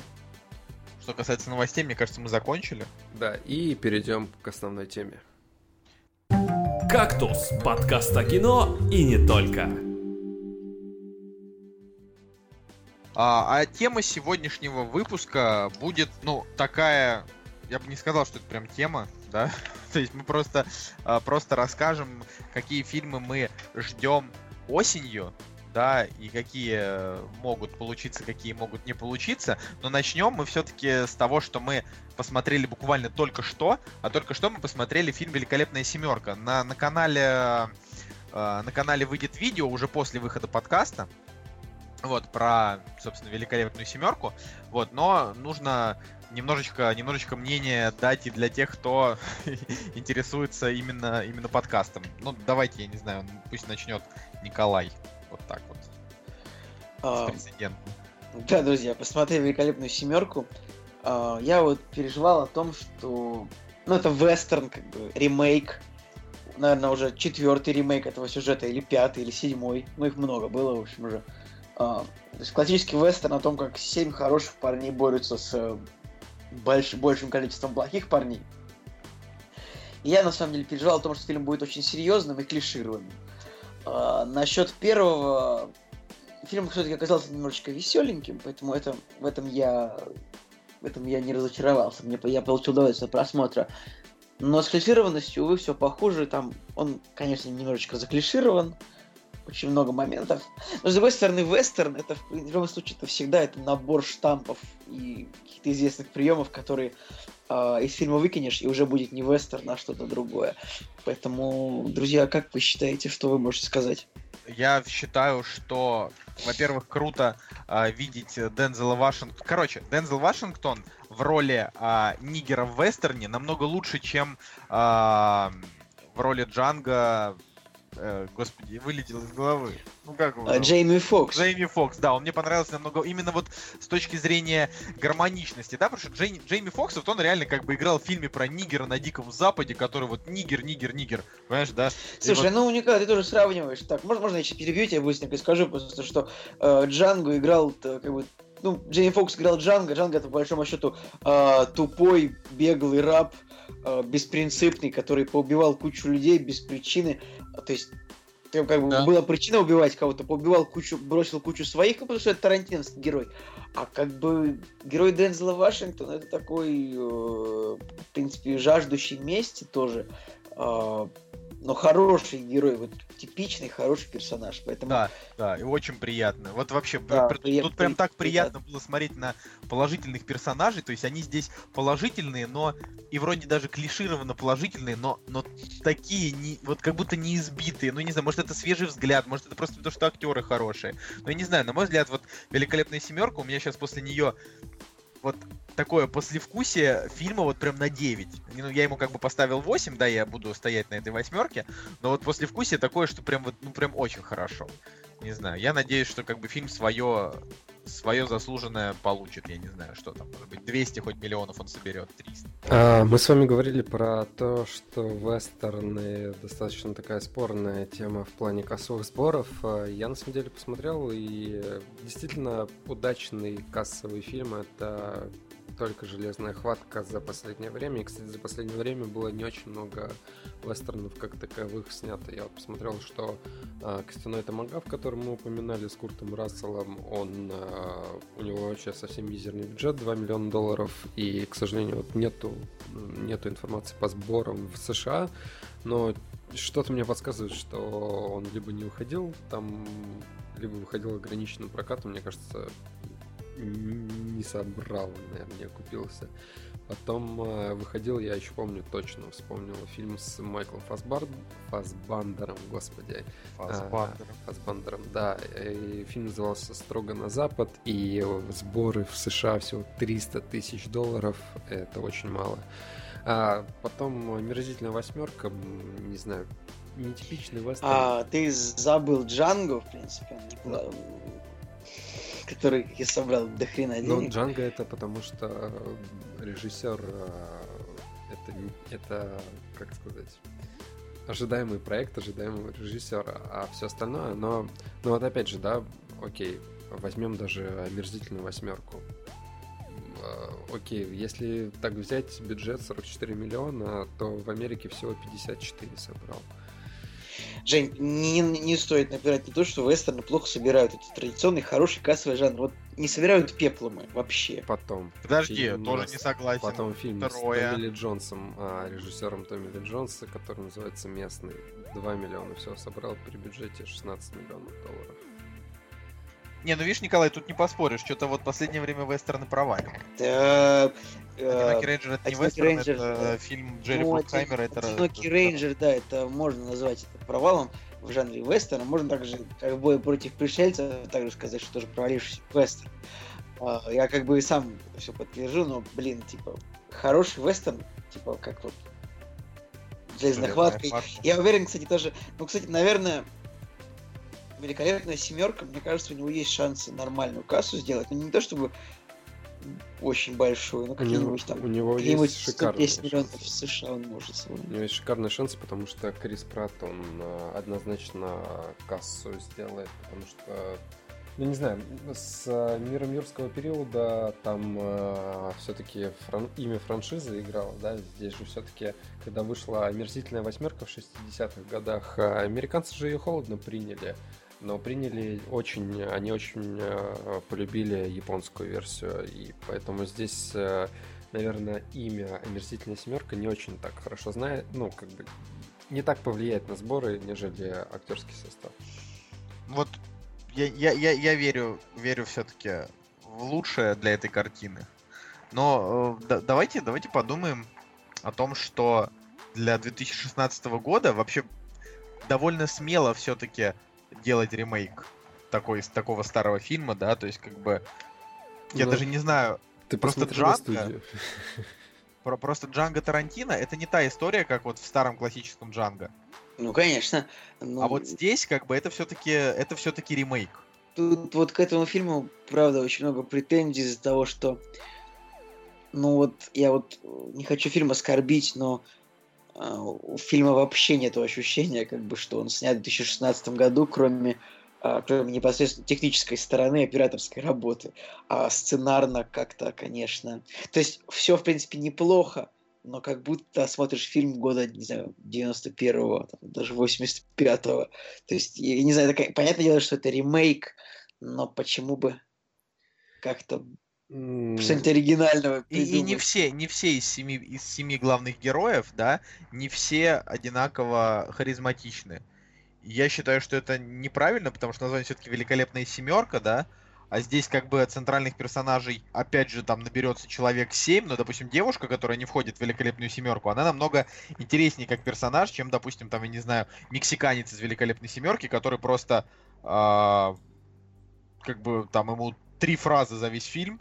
Что касается новостей, мне кажется, мы закончили. Да, и перейдем к основной теме. «Кактус» — подкаст о кино и не только. А, а тема сегодняшнего выпуска будет, ну, такая... Я бы не сказал, что это прям тема, да? [laughs] То есть мы просто, а, просто расскажем, какие фильмы мы ждем осенью, да, и какие могут получиться, какие могут не получиться. Но начнем мы все-таки с того, что мы посмотрели буквально только что, а только что мы посмотрели фильм «Великолепная семерка». На, на канале э, на канале выйдет видео уже после выхода подкаста. Вот, про, собственно, великолепную семерку. Вот, но нужно немножечко, немножечко мнение дать и для тех, кто [laughs] интересуется именно, именно подкастом. Ну, давайте, я не знаю, пусть начнет Николай. Вот так вот. А. Да, друзья, посмотрели великолепную семерку. А, Я вот переживал о том, что... Ну, это вестерн, как бы, ремейк. Наверное, уже четвертый ремейк этого сюжета, или пятый, или седьмой. Ну, их много было, в общем, уже. А, То есть классический вестерн о том, как семь хороших парней борются с э, больш- большим количеством плохих парней. И я, на самом деле, переживал о том, что фильм будет очень серьезным и клишированным. А, Насчет первого фильм все-таки оказался немножечко веселеньким, поэтому это, в этом я в этом я не разочаровался. Мне, я получил удовольствие от просмотра. Но с клишированностью, увы, все похуже. Там он, конечно, немножечко заклиширован. Очень много моментов. Но, с другой стороны, вестерн, это в любом случае, это всегда это набор штампов и каких-то известных приемов, которые э, из фильма выкинешь, и уже будет не вестерн, а что-то другое. Поэтому, друзья, как вы считаете, что вы можете сказать? Я считаю, что, во-первых, круто а, видеть Дензела Вашингтона. Короче, Дензел Вашингтон в роли а, нигера в вестерне намного лучше, чем а, в роли Джанга э, господи, вылетел из головы. Ну как его? А? Джейми Фокс. Джейми Фокс, да, он мне понравился намного именно вот с точки зрения гармоничности, да, потому что Джей- Джейми Фокс, вот он реально как бы играл в фильме про нигера на Диком Западе, который вот нигер, нигер, нигер, понимаешь, да? Слушай, вот- ну Николай, ты тоже сравниваешь. Так, можно, можно я сейчас перебью тебя быстренько и скажу, просто что э, Джанго играл, э, как бы, ну, Джейми Фокс играл Джанго, Джанго это по большому счету э, тупой, беглый раб, э, беспринципный, который поубивал кучу людей без причины. То есть как бы Да. была причина убивать кого-то, поубивал кучу, бросил кучу своих, потому что это тарантиновский герой. А как бы герой Дензела Вашингтона это такой, э, в принципе, жаждущий мести тоже. э, но хороший герой, вот типичный хороший персонаж. Поэтому Да, да, и очень приятно. Вот вообще, Да, пр- при- тут прям так приятно. приятно было смотреть на положительных персонажей, то есть они здесь положительные, но и вроде даже клишированно положительные, но, но такие, не, вот как будто не избитые, ну не знаю, может это свежий взгляд, может это просто потому, что актеры хорошие. Но я не знаю, на мой взгляд, вот «Великолепная семерка», у меня сейчас после нее вот такое послевкусие фильма вот прям на 9. Ну, я ему как бы поставил 8, да, я буду стоять на этой восьмерке, но вот послевкусие такое, что прям вот, ну прям очень хорошо. Не знаю, я надеюсь, что как бы фильм свое свое заслуженное получит, я не знаю, что там, может быть, 200 хоть миллионов он соберет, 300. А, Мы с вами говорили про то, что вестерны достаточно такая спорная тема в плане кассовых сборов. А, Я на самом деле посмотрел, и действительно удачный кассовый фильм это только железная хватка за последнее время. И, кстати, за последнее время было не очень много вестернов как таковых снято. Я вот посмотрел, что а, «Костяной томагав», который мы упоминали с Куртом Расселом, он, а, у него вообще совсем мизерный бюджет, 2 миллиона долларов, и, к сожалению, вот нету, нету информации по сборам в США, но что-то мне подсказывает, что он либо не выходил там, либо выходил ограниченным прокатом, мне кажется, не собрал, наверное, не окупился. Потом э, выходил, я еще помню точно, вспомнил фильм с Майклом Фасбар... Фасбандером, господи. А, Фассбендером, да. И фильм назывался «Строго на запад», и сборы в США всего 300 тысяч долларов. Это очень мало. А потом «Омерзительная восьмерка», не знаю, нетипичный вестерн. а, ты забыл Джанго, в принципе, Николай, который я собрал до хрена Ну, денег. Джанго это потому что э, режиссер э, это, это, как сказать, ожидаемый проект ожидаемого режиссера, а все остальное, но, ну вот опять же, да, окей, возьмем даже омерзительную восьмерку. Э, Окей, если так взять бюджет 44 миллиона, то в Америке всего 54 собрал. Жень, не, не стоит напирать на то, что вестерны плохо собирают. Это традиционный, хороший кассовый жанр. Вот не собирают пепломы вообще. Потом. Подожди, фильм тоже не согласен. Потом фильм Второе. с Томми Ли Джонсом, а, режиссером Томми Ли Джонса, который называется «Местный». 2 миллиона всего собрал при бюджете 16 миллионов долларов. Не, ну видишь, Николай, тут не поспоришь, что-то вот последнее время вестерны проваливают. Да, «Одинокий рейнджер» это не «Одинокий вестерн, рейнджер», это да. фильм Джерри ну, Брукхаймера, «Один- это... «Одинокий рейнджер», да, это можно назвать это провалом в жанре вестерна. Можно также, как бой против пришельцев, также сказать, что тоже провалившийся вестерн. А, Я как бы и сам все подтвержу, но, блин, типа, хороший вестерн, типа, как вот железной хваткой. хватка. Я уверен, кстати, тоже. Ну, кстати, наверное, великолепная семерка, мне кажется, у него есть шансы нормальную кассу сделать. Ну, не то чтобы очень большую, ну, какие-нибудь там. у него есть шикарные 110 миллионов США он может свой. У него есть шикарные шансы, потому что Крис Пратт, он э, однозначно кассу сделает, потому что, ну не знаю, с э, миром юрского периода там все-таки имя франшизы играло, да, здесь же все-таки, когда вышла омерзительная восьмерка в 60-х годах, э, американцы же ее холодно приняли, но приняли очень, они очень э, полюбили японскую версию, и поэтому здесь э, наверное, имя «Омерзительная семерка» не очень так хорошо знает, ну, как бы, не так повлияет на сборы, нежели актерский состав. Вот я, я, я, я верю, верю все-таки в лучшее для этой картины. Но э, да- давайте, давайте подумаем о том, что для 2016 года вообще довольно смело все-таки делать ремейк такой, из такого старого фильма, да, то есть как бы я Ну, даже не знаю, Ты просто Джанго- [laughs] про- просто Джанго Тарантино это не та история, как вот в старом классическом Джанго. Ну, конечно. Ну, А вот здесь, как бы, это все-таки это все-таки ремейк. Тут вот к этому фильму, правда, очень много претензий из-за того, что... Ну вот, я вот не хочу фильм оскорбить, но у фильма вообще нет ощущения, как бы, что он снят в 2016 году, кроме, а, кроме непосредственно технической стороны операторской работы. А сценарно как-то, конечно... То есть все, в принципе, неплохо, но как будто смотришь фильм года, не знаю, 91-го, там, даже 85-го. То есть, я не знаю, это, понятное дело, что это ремейк, но почему бы как-то что-нибудь оригинального И, и не все, не все из семи, из семи главных героев, да, не все одинаково харизматичны. Я считаю, что это неправильно, потому что название все-таки великолепная семерка, да. А здесь как бы центральных персонажей, опять же, там наберется человек 7, но, допустим, девушка, которая не входит в великолепную семерку, она намного интереснее как персонаж, чем, допустим, там, я не знаю, мексиканец из великолепной семерки, который просто а, как бы там ему три фразы за весь фильм,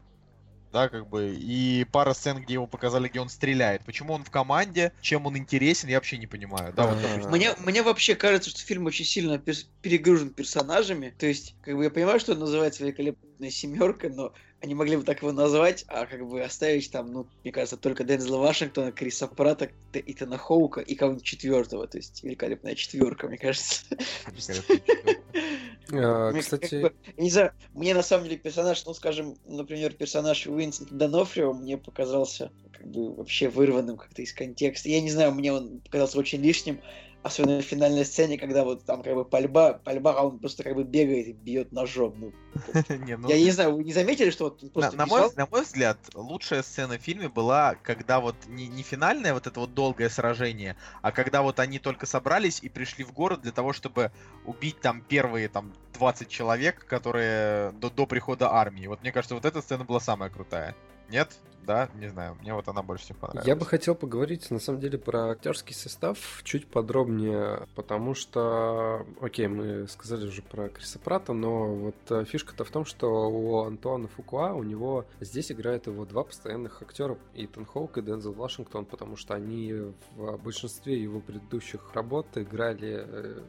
да, как бы, и пара сцен, где его показали, где он стреляет. Почему он в команде, чем он интересен, я вообще не понимаю. Да, вот, допустим, Мне, мне вообще кажется, что фильм очень сильно перс- перегружен персонажами. То есть, как бы я понимаю, что он называется великолепная семерка, но они могли бы так его назвать, а как бы оставить там, ну, мне кажется, только Дензела Вашингтона, Криса Прата, Итана Хоука и кого-нибудь четвертого. То есть великолепная четверка, мне кажется. А, Мне как Кстати, бы, я не знаю, мне на самом деле персонаж, ну, скажем, например, персонаж Уинсента Донофрио мне показался как бы вообще вырванным как-то из контекста. Я не знаю, мне он показался очень лишним, особенно в финальной сцене, когда вот там как бы пальба, пальба, а он просто как бы бегает и бьет ножом. Ну, [laughs] Не, ну, я не знаю, вы не заметили, что вот он На, просто на мой, на мой взгляд, лучшая сцена в фильме была, когда вот не, не финальное вот это вот долгое сражение, а когда вот они только собрались и пришли в город для того, чтобы убить там первые там 20 человек, которые до, до прихода армии. Вот мне кажется, вот эта сцена была самая крутая. Нет? Да? Не знаю. Мне вот она больше всех понравилась. Я бы хотел поговорить, на самом деле, про актерский состав чуть подробнее, потому что, окей, мы сказали уже про Криса Прата, но вот э, фишка-то в том, что у Антуана Фукуа, у него здесь играют его два постоянных актера, Итан Хоук и Дензел Вашингтон, потому что они в большинстве его предыдущих работ играли э,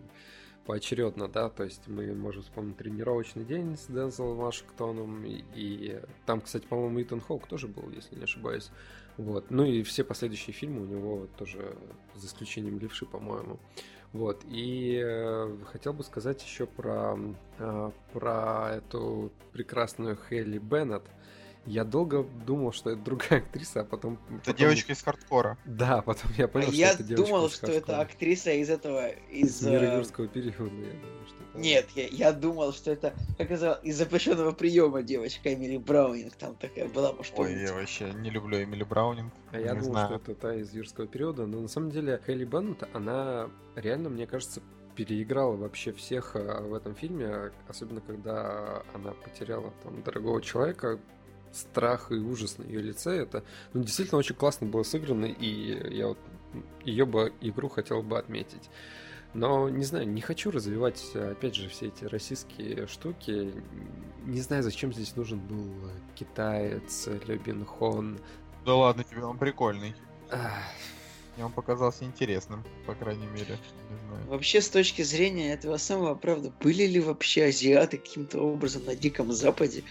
поочередно, да, то есть мы можем вспомнить тренировочный день с Дензелом Вашингтоном, и, и там, кстати, по-моему, Итан Хоук тоже был, если не ошибаюсь. Вот. Ну и все последующие фильмы у него тоже, за исключением Левши, по-моему. Вот. И э, хотел бы сказать еще про, э, про эту прекрасную Хелли Беннет. Я долго думал, что это другая [laughs] актриса, а потом... Это потом- девочка из хардкора. Да, потом я А понял, что я это девочка думал, из что это «Хардкора». актриса из этого, Из из... мира э, юрского периода. Я думаю, что это- Нет, я, я думал, что это, как называл, из запрещенного приема девочка Эмили Браунинг. Там такая была, может, Ой, я вообще не люблю Эмили Браунинг. А я думал, знаю. что это та из юрского периода, но на самом деле Хелли Беннет, она реально, мне кажется, переиграла вообще всех а, в этом фильме, особенно когда она потеряла там дорогого человека, страх и ужас на ее лице, это ну, действительно очень классно было сыграно, и я вот ее бы игру хотел бы отметить. Но, не знаю, не хочу развивать, опять же, все эти российские штуки. Не знаю, зачем здесь нужен был китаец, Любин Хон. Да ладно тебе, он прикольный. Ах, Мне он показался интересным, по крайней мере. Не знаю. Вообще, с точки зрения этого самого, правда, были ли вообще азиаты каким-то образом на Диком Западе?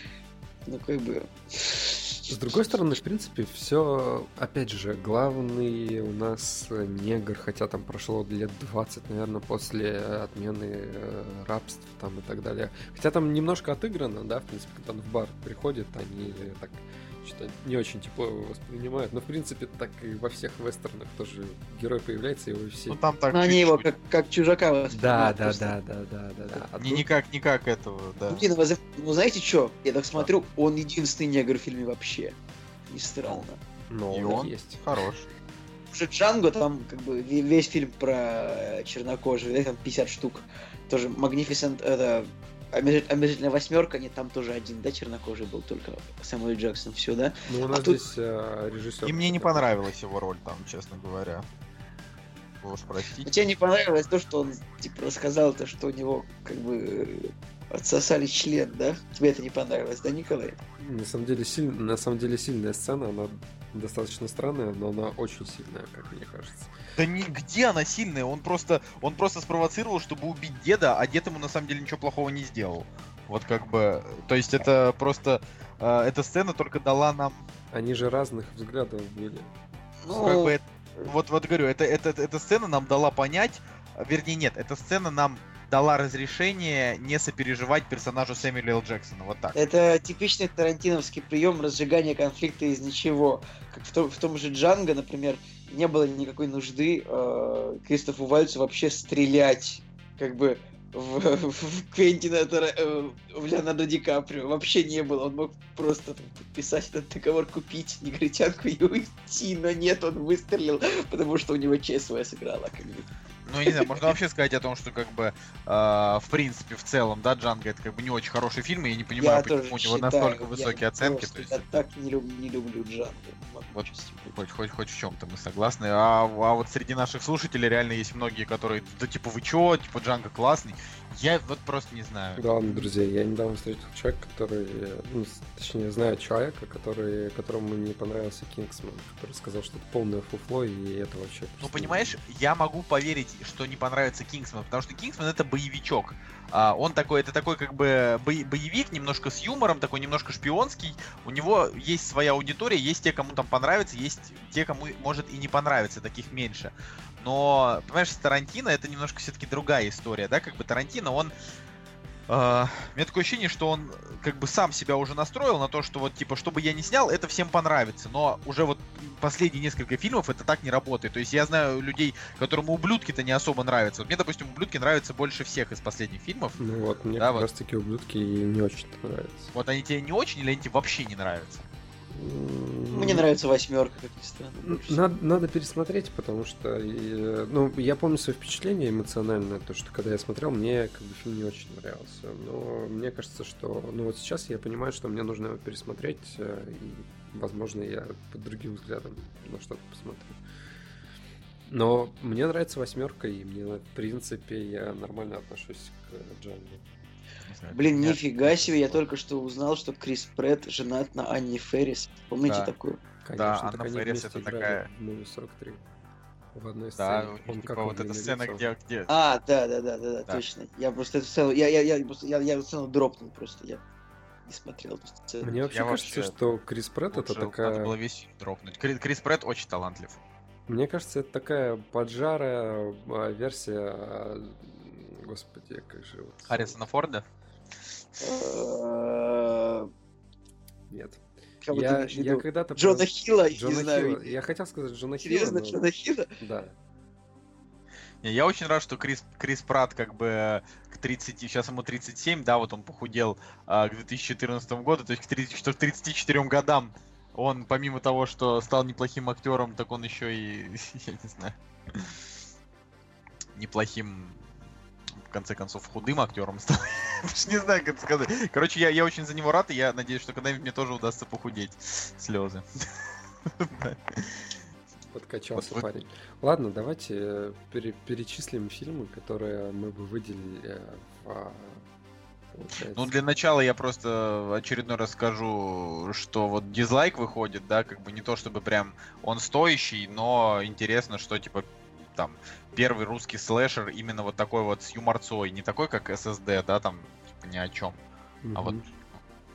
Ну, как бы... С другой стороны, в принципе, все, опять же, главный у нас негр, хотя там прошло лет 20, наверное, после отмены э, рабств там и так далее. Хотя там немножко отыграно, да, в принципе, когда он в бар приходит, они так что-то не очень тепло его воспринимают. Но, в принципе, так и во всех вестернах тоже герой появляется, его все... Ну там так Ну, они его чуть-чуть. как, как чужака Да, воспринимают да, просто. да, да, да, да, да. А Не, тут- никак, никак этого, да. Ну, блин, ну, знаете что? Я так смотрю, он единственный негр в фильме вообще. Не странно. Но И он он есть. хорош. Уже Джанго, там как бы ве- весь фильм про чернокожих, да, там 50 штук. Тоже Magnificent, это омерзительная восьмерка, нет, там тоже один, да, чернокожий был, только Сэмюэл Джексон, все, да? Ну, у нас А тут- здесь э, режиссер... И мне не понравилась его роль там, честно говоря. Вы уж Но простите. тебе не понравилось то, что он, типа, рассказал то, что у него, как бы, отсосали член, да? Тебе это не понравилось, да, Николай? На самом деле, силь... на самом деле сильная сцена, она достаточно странная, но она очень сильная, как мне кажется. Да не, где она сильная? Он просто, он просто спровоцировал, чтобы убить деда, а дед ему на самом деле ничего плохого не сделал. Вот как бы, то есть это просто, э, эта сцена только дала нам, Они же разных взглядов были. Ну, как бы, это- вот, вот говорю, это, это, эта сцена нам дала понять, вернее нет, эта сцена нам дала разрешение не сопереживать персонажу Сэмюэля Л. Джексона, вот так. Это типичный тарантиновский прием разжигания конфликта из ничего. Как в том, в том же Джанго, например, не было никакой нужды э, Кристофу Вальцу вообще стрелять, как бы в, [laughs] в Квентина Тара- э, в Леонардо Ди Каприо. Вообще не было. Он мог просто там, подписать этот договор, купить негритянку и уйти, но нет, он выстрелил, потому что у него своя сыграла. Как бы. Ну, я не знаю, можно вообще сказать о том, что как бы, э, в принципе, в целом, да, Джанго это как бы не очень хороший фильм, и я не понимаю, я почему у него считаю, настолько я высокие оценки. просто- То есть, я так не, люб- не люблю Джанго. могу Вот хоть, хоть, хоть в чем-то мы согласны. А, а вот среди наших слушателей реально есть многие, которые, да типа, вы чё, типа, Джанго классный. Я вот просто не знаю. Да ладно, друзья, я недавно встретил человека, который, ну, точнее, знаю человека, который, которому не понравился Кингсман, который сказал, что это полное фуфло, и это вообще... Ну, понимаешь, я могу поверить, что не понравится Кингсман, потому что Кингсман это боевичок. А, он такой, это такой как бы бо- боевик, немножко с юмором, такой немножко шпионский. У него есть своя аудитория, есть те, кому там понравится, есть те, кому может и не понравится, таких меньше. Но, понимаешь, с Тарантино это немножко все-таки другая история, да, как бы Тарантино, он э, у меня такое ощущение, что он как бы сам себя уже настроил на то, что вот типа, чтобы я не снял, это всем понравится. Но уже вот последние несколько фильмов это так не работает. То есть я знаю людей, которым ублюдки-то не особо нравятся. Вот мне, допустим, ублюдки нравятся больше всех из последних фильмов. Ну вот, мне Да, как вот. раз таки ублюдки не очень-то нравятся. Вот они тебе не очень или они тебе вообще не нравятся? Мне нравится восьмерка, как ни странно. Надо, надо пересмотреть, потому что, э, ну, я помню свое впечатление эмоциональное, то, что когда я смотрел, мне как бы фильм не очень нравился. Но мне кажется, что, ну, вот сейчас я понимаю, что мне нужно его пересмотреть, э, и, возможно, я под другим взглядом на что-то посмотрю. Но мне нравится восьмерка, и мне, в принципе, я нормально отношусь к Джанго. Блин, меня- нифига себе, я только что узнал, что Крис Прэтт женат на Анне Феррис. Помните Да. такую? Конечно, Анна так они Фэрис вместе это такая- в «Муви 43. В одной Да, сцене. Он типа, вот эта сцена, где, где... А, да, да, да, да, да, Да. точно. Я просто эту сцену, я, я, я, просто- я, я эту сцену дропнул просто, я не смотрел эту сцену. Мне вообще Я кажется, вообще что Крис Претт это Лучше надо такая... было весь дропнуть. Кри- Крис Прэтт очень талантлив. Мне кажется, это такая поджарая а, версия... а, Господи, как же... вот- Харрисона Форда? Э, Нет. кого Я, я когда-то... Джона про- Хилла, не Джона знаю. Хилла. Я хотел сказать Джона Серьезно, Хилла, но- Джона Хилла? Да. Не, Я очень рад, что Крис, Крис Пратт как бы к 30, сейчас ему 37, да, вот он похудел а, к 2014 году, то есть к 30, что к 34 годам он, помимо того, что стал неплохим актером, так он еще и, [laughs] я не знаю, неплохим, конце концов, худым актером стал. [laughs] Не знаю, как сказать. Короче, я, я очень за него рад, и я надеюсь, что когда-нибудь мне тоже удастся похудеть. Слезы. Подкачался парень. Ладно, давайте э, пере- перечислим фильмы, которые мы бы выделили э, в... а, получается, Ну, для начала я просто очередной раз скажу, что вот дизлайк выходит, да, как бы не то чтобы прям он стоящий, но интересно, что типа там первый русский слэшер именно вот такой вот с юморцой, не такой как SSD, да, там типа ни о чем, а вот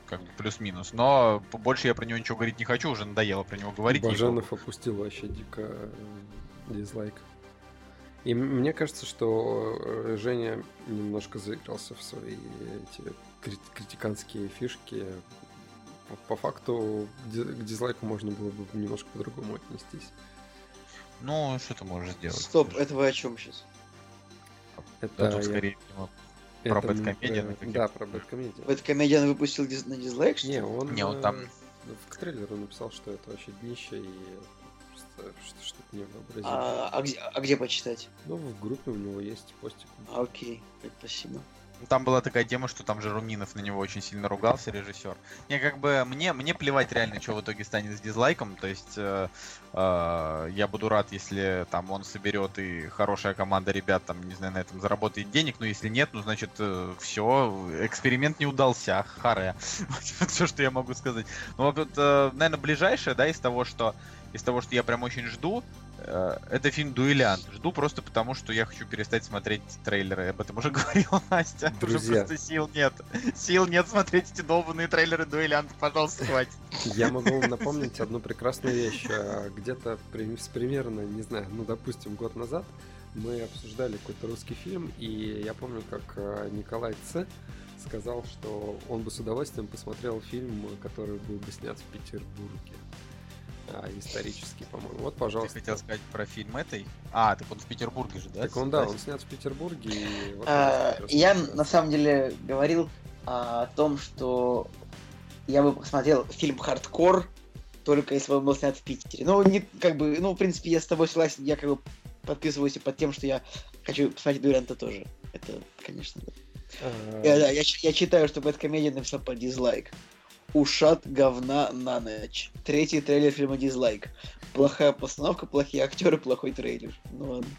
как бы плюс-минус. Но больше я про него ничего говорить не хочу, уже надоело про него говорить. Баженов опустил вообще дико э, дизлайк. И мне кажется, что э, Женя немножко заигрался в свои эти крит- критиканские фишки. По, по факту к дизлайку можно было бы немножко по-другому отнестись. Ну, что ты можешь сделать? Стоп, это вы о чем сейчас? Это Да, тут я- скорее про мы про- каких-то Да, про Бэдкомедиан. Бэткомедиан выпустил диз- на дизлайк, что Не, ли? он, Не, он там- э, в трейлеру написал, что это вообще днище и просто что- что-то невообразимое. А, а где, а где почитать? Ну, в группе у него есть постик. А, окей, спасибо. Там была такая тема, что там же Руминов на него очень сильно ругался, режиссер. Не, как бы, мне, мне плевать реально, что в итоге станет с дизлайком. То есть, э, э, я буду рад, если там он соберет и хорошая команда ребят, там, не знаю, на этом заработает денег. Но если нет, ну, значит, э, все, эксперимент не удался. Харе. [laughs] Все, что я могу сказать. Ну, вот, э, наверное, ближайшее, да, из того, что из того, что я прям очень жду, э, это фильм «Дуэлянт». Жду просто потому, что я хочу перестать смотреть трейлеры. Я об этом уже [laughs] говорила Настя. Уже Друзья. просто сил нет. Сил нет смотреть эти долбанные трейлеры «Дуэлянт». Пожалуйста, хватит. Я могу вам [laughs] напомнить одну прекрасную вещь. А, Где-то примерно, не знаю, ну, допустим, год назад мы обсуждали какой-то русский фильм, и я помню, как а, Николай Ц. сказал, что он бы с удовольствием посмотрел фильм, который был бы снят в Петербурге. А, исторический, по-моему. Вот, Ты пожалуйста. хотел сказать про фильм этой? А, так он в Петербурге же, да? Так он, да, он снят в Петербурге. И вот, А, Я на самом деле говорил а, о том, что я бы посмотрел фильм «Хардкор», только если бы он был снят в Питере. Ну, не, как бы, ну, в принципе, я с тобой согласен, я как бы подписываюсь и под тем, что я хочу посмотреть Дуэлянта тоже. Это, конечно, да. А, Я, да, я, я читаю, что Бэткомедиан написал по дизлайк. Ушат говна на ночь. Третий трейлер фильма дизлайк. Плохая постановка, плохие актеры, плохой трейлер. Ну ладно.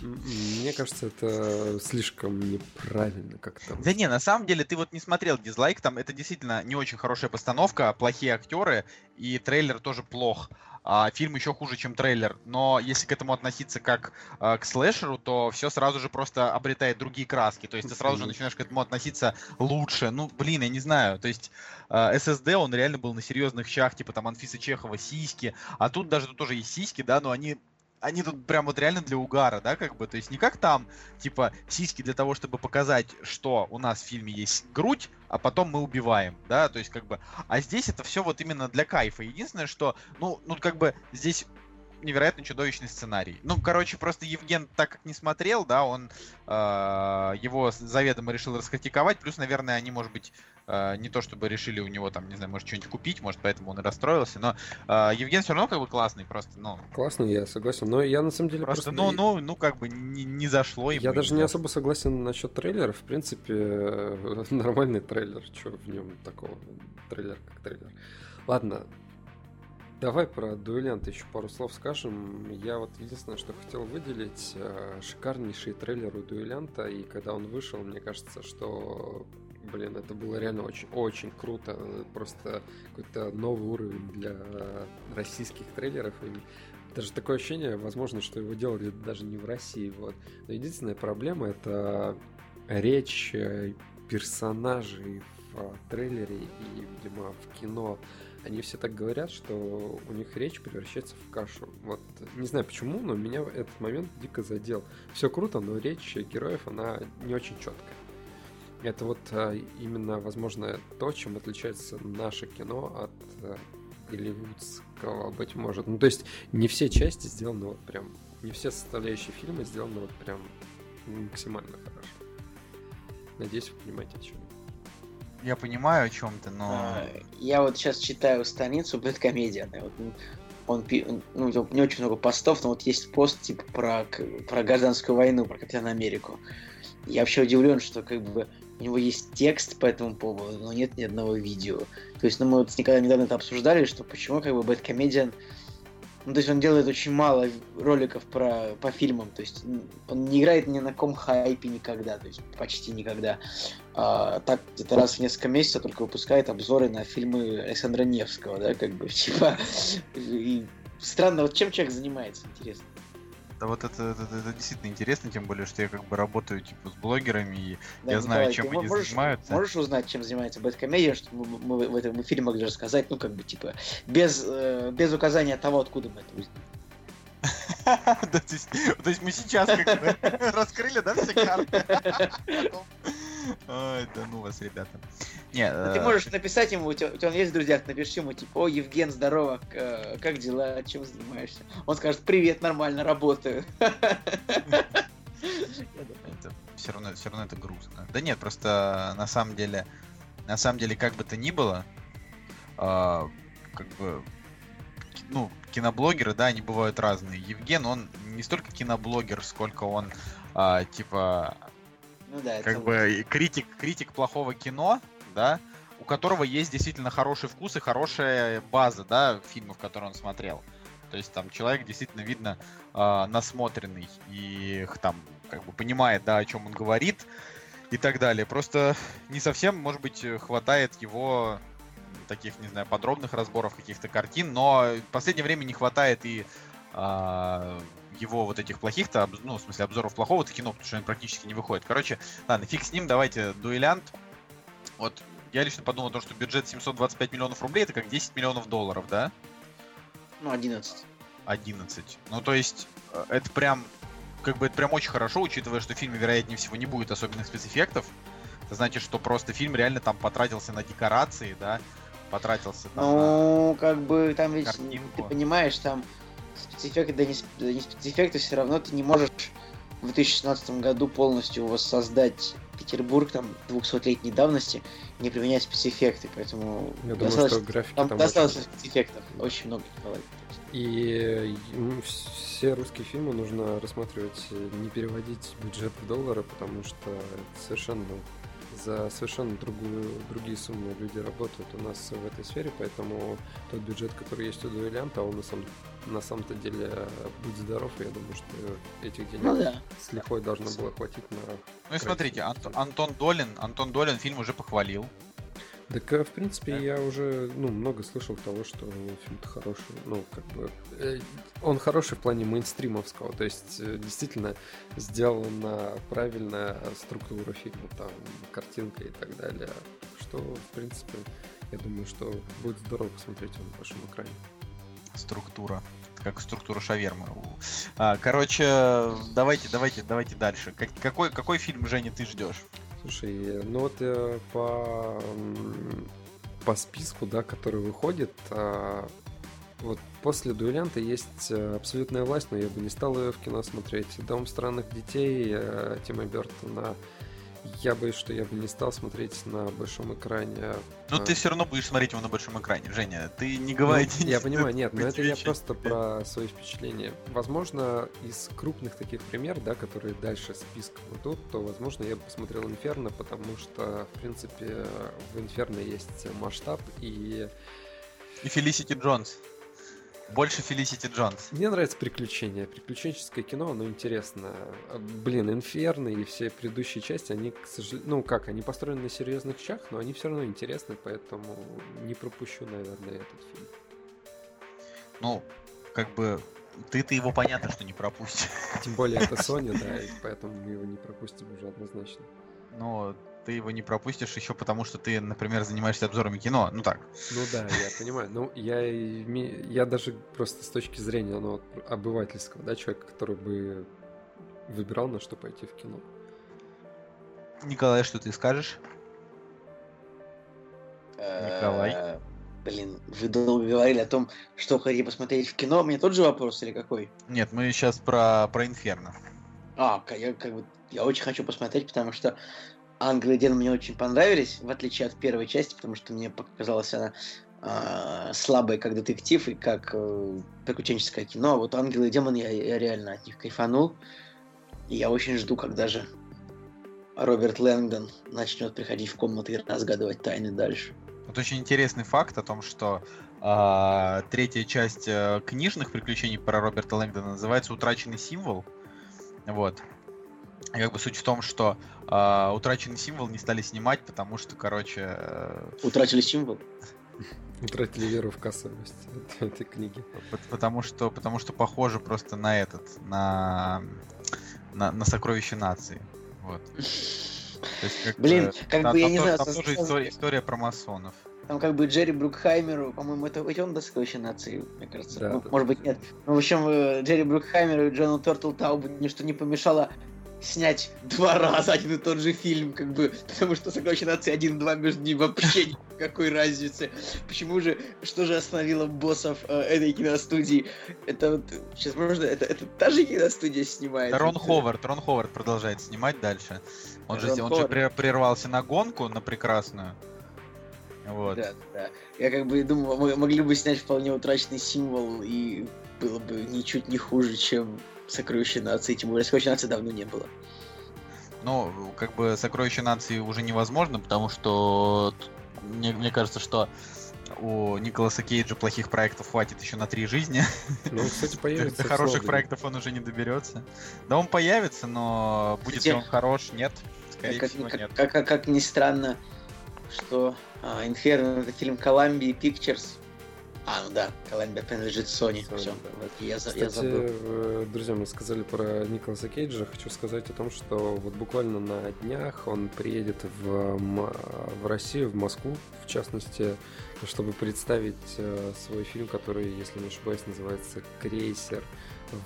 Мне кажется, это слишком неправильно как-то. Да не, на самом деле, ты вот не смотрел дизлайк, там это действительно не очень хорошая постановка, плохие актеры, и трейлер тоже плох. А фильм еще хуже, чем трейлер. Но если к этому относиться как э, к слэшеру, то все сразу же просто обретает другие краски. То есть ты сразу же начинаешь к этому относиться лучше. Ну, блин, я не знаю. То есть э, SSD, он реально был на серьезных щах, типа там Анфиса Чехова, сиськи. А тут даже тут тоже есть сиськи, да, но они они тут прям вот реально для угара, да, как бы, то есть не как там, типа, сиськи для того, чтобы показать, что у нас в фильме есть грудь, а потом мы убиваем, да, то есть как бы, а здесь это все вот именно для кайфа. Единственное, что, ну, ну как бы здесь невероятно чудовищный сценарий. Ну, короче, просто Евген так как не смотрел, да, он э, его заведомо решил раскритиковать, плюс, наверное, они, может быть, э, не то чтобы решили у него там, не знаю, может, что-нибудь купить, может, поэтому он и расстроился, но э, Евген все равно как бы классный, просто, ну, Классно, я согласен. Но я на самом деле просто, просто... ну, ну, ну, как бы не, не зашло ему. Я даже не особо согласен насчет трейлера. В принципе, [laughs] нормальный трейлер. Что в нем такого? Трейлер как трейлер. Ладно, давай про дуэлянта еще пару слов скажем. Я вот единственное, что хотел выделить, э, шикарнейший трейлер у дуэлянта. И когда он вышел, мне кажется, что Блин, это было реально очень, очень круто. Просто какой-то новый уровень для российских трейлеров. И даже такое ощущение, возможно, что его делали даже не в России. Вот. Но единственная проблема это речь э, персонажей в трейлере и, видимо, в кино. Они все так говорят, что у них речь превращается в кашу. Вот не знаю почему, но меня этот момент дико задел. Все круто, но речь героев, она не очень четкая. Это вот а, именно, возможно, то, чем отличается наше кино от а, голливудского, быть может. Ну, то есть не все части сделаны вот прям, не все составляющие фильма сделаны вот прям максимально хорошо. Надеюсь, вы понимаете, о чем я. Понимаю, о чем ты, но... А, Я вот сейчас читаю страницу Бэткомедиана. Вот, он, ну, не очень много постов, но вот есть пост типа про, про гражданскую войну, про Капитана Америку. Я вообще удивлен, что как бы у него есть текст по этому поводу, но нет ни одного видео. То есть, ну, мы вот с Николаем недавно это обсуждали, что почему как бы Бэткомедиан ну, то есть он делает очень мало роликов про, по фильмам, то есть он не играет ни на ком хайпе никогда, то есть почти никогда. А, так где-то раз в несколько месяцев только выпускает обзоры на фильмы Александра Невского, да, как бы, [laughs] типа, и странно, вот чем человек занимается, интересно. Да вот это, это, это действительно интересно, тем более, что я как бы работаю типа с блогерами, и Да, я знаю, Николай, чем они можешь, занимаются. Можешь узнать, чем занимается Бэткомедиан, чтобы мы, мы в этом эфире могли рассказать, ну, как бы, типа, без, э, без указания того, откуда мы это узнаем. То есть- мы сейчас [laughs] раскрыли, да, все карты? Ой, да ну вас, ребята. Не, Ну, Ты э, можешь написать ему, у тебя, у тебя есть в друзьях, напиши ему, типа, о, Евген, здорово, э, как дела, чем занимаешься? Он скажет, привет, нормально, работаю. Это все равно, все равно это грустно. Да нет, просто на самом деле, на самом деле, как бы то ни было, а, как бы, ну, киноблогеры, да, они бывают разные. Евген, он не столько киноблогер, сколько он, а, типа, Ну да, как бы и критик, критик плохого кино, да, у которого есть действительно хороший вкус и хорошая база, да, фильмов, которые он смотрел. То есть там человек действительно видно э, насмотренный и там как бы понимает, да, о чем он говорит и так далее. Просто не совсем, может быть, хватает его таких, не знаю, подробных разборов каких-то картин, но в последнее время не хватает и а, его вот этих плохих-то, ну, в смысле, обзоров плохого-то кино, потому что они практически не выходит. Короче, ладно, фиг с ним, давайте дуэлянт. Вот я лично подумал о том, что бюджет 725 миллионов рублей это как 10 миллионов долларов, да? Ну, 11. 11. Ну, то есть, э, это прям, как бы, это прям очень хорошо, учитывая, что в фильме, вероятнее всего, не будет особенных спецэффектов. Это значит, что просто фильм реально там потратился на декорации, да, потратился там на... Ну, как бы там ведь, картинку. ты понимаешь, там спецэффекты, да не, не спецэффекты, все равно ты не можешь в 2016 году полностью воссоздать Петербург там 200-летней давности, не применяя спецэффекты, поэтому Я думаю, что графики там, там достаточно очень- спецэффектов, очень много. И м, все русские фильмы нужно рассматривать, э, не переводить бюджет в доллары, потому что это совершенно за совершенно другую, другие суммы люди работают у нас в этой сфере, поэтому тот бюджет, который есть у дуэлянта, он на, самом, на самом-то деле э, будь здоров, и я думаю, что этих денег Ну да. с лихвой должно было хватить на... Ну и смотрите, Ант- Антон Долин, Антон Долин фильм уже похвалил. Так, э, в принципе, Да. я уже ну, много слышал того, что фильм-то хороший. Ну, как бы. э, Он хороший в плане мейнстримовского. То есть, э, действительно, сделана правильная структура фильма, там, картинка и так далее. Что, в принципе, я думаю, что будет здорово посмотреть его на большом экране. Структура. Как структура шавермы. А, короче, давайте, давайте, давайте дальше. Как- какой, какой фильм, Женя, ты ждешь? Слушай, ну вот э, по, по списку, да, который выходит, а, вот после дуэлянта есть э, абсолютная власть, но я бы не стал ее в кино смотреть. Дом странных детей э, Тима Бертона. Я боюсь, что я бы не стал смотреть на большом экране. Ну, А, ты все равно будешь смотреть его на большом экране, Женя. Ты не ну, говори. я понимаю, нет, но это я просто про свои впечатления. Возможно, из крупных таких примеров, да, которые дальше списком идут, то, возможно, я бы посмотрел Инферно, потому что, в принципе, в Инферно есть масштаб, и И Фелисити Джонс. Больше Фелисити Джонс. мне нравится приключения. Приключенческое кино, оно интересно. Блин, Инферно и все предыдущие части, они, к сожалению, ну как, они построены на серьезных щах, но они все равно интересны, поэтому не пропущу, наверное, этот фильм. Ну, как бы, ты-то его понятно, что не пропустишь. Тем более это [laughs] Sony, да, и поэтому мы его не пропустим уже однозначно. Но ты его не пропустишь еще потому, что ты, например, занимаешься обзорами кино. Ну так. Ну да, я [laughs] понимаю. Ну, я, я даже просто с точки зрения ну, обывательского, да, человека, который бы выбирал, на что пойти в кино. Николай, что ты скажешь? Николай. Э, Блин, вы долго говорили о том, что хотите посмотреть в кино. Мне тот же вопрос или какой? Нет, мы сейчас про, про Инферно. А, я как бы я очень хочу посмотреть, потому что Ангелы и демоны мне очень понравились, в отличие от первой части, потому что мне показалась она а, слабой как детектив и как э, приключенческое кино. А вот Ангелы и демоны я, я реально от них кайфанул. И я очень жду, когда же Роберт Лэнгдон начнет приходить в комнаты и разгадывать тайны дальше. Вот очень интересный факт о том, что а, третья часть э, книжных приключений про Роберта Лэнгдона называется «Утраченный символ». Вот. И как бы суть в том, что а, «Утраченный символ» не стали снимать, потому что, короче, э, Утратили символ? [laughs] Утратили веру в кассовость этой- [laughs] этой книги. Пот- Потому что, потому что похоже просто на этот, на, на, на сокровище нации. Вот. То есть, как Блин, бы, как там- бы я там не тоже- знаю, Там со- тоже история, история про масонов. Там как бы Джерри Брукхаймеру, по-моему, это ведь он сокровище нации, мне кажется. Да, Ну, да. может быть, нет. Ну, в общем, э, Джерри Брукхаймеру и Джону Тортл Таубу ничто не помешало снять два раза один и тот же фильм, как бы, потому что сокровище нации один-два между ними вообще никакой разницы. Почему же, что же остановило боссов э, этой киностудии? Это вот, сейчас можно, это, это та же киностудия снимает? Рон Ховард, Рон Ховард продолжает снимать дальше. Он же, Рон он же Ховард. пре- прервался на гонку, на прекрасную. Вот. Да, да. Я как бы думал, мы могли бы снять вполне утраченный символ, и было бы ничуть не хуже, чем сокровище нации. Тем более сокровища нации давно не было. Ну, как бы «Сокровище нации» уже невозможно, потому что мне, мне кажется, что у Николаса Кейджа плохих проектов хватит еще на три жизни. [laughs] Ну, кстати, [laughs] появится. до хороших проектов он уже не доберется. Да он появится, но будет ли он хорош? Нет. Скорее как, всего, как- нет. как- как- как ни странно, что а, Inferno это фильм Columbia Pictures. А, ну да, Columbia принадлежит Sony. Sony, Все, да. я, за- я Кстати, забыл. э, друзья, мы сказали про Николаса Кейджа. Хочу сказать о том, что вот буквально на днях он приедет в, в Россию, в Москву, в частности, чтобы представить э, свой фильм, который, если не ошибаюсь, называется «Крейсер».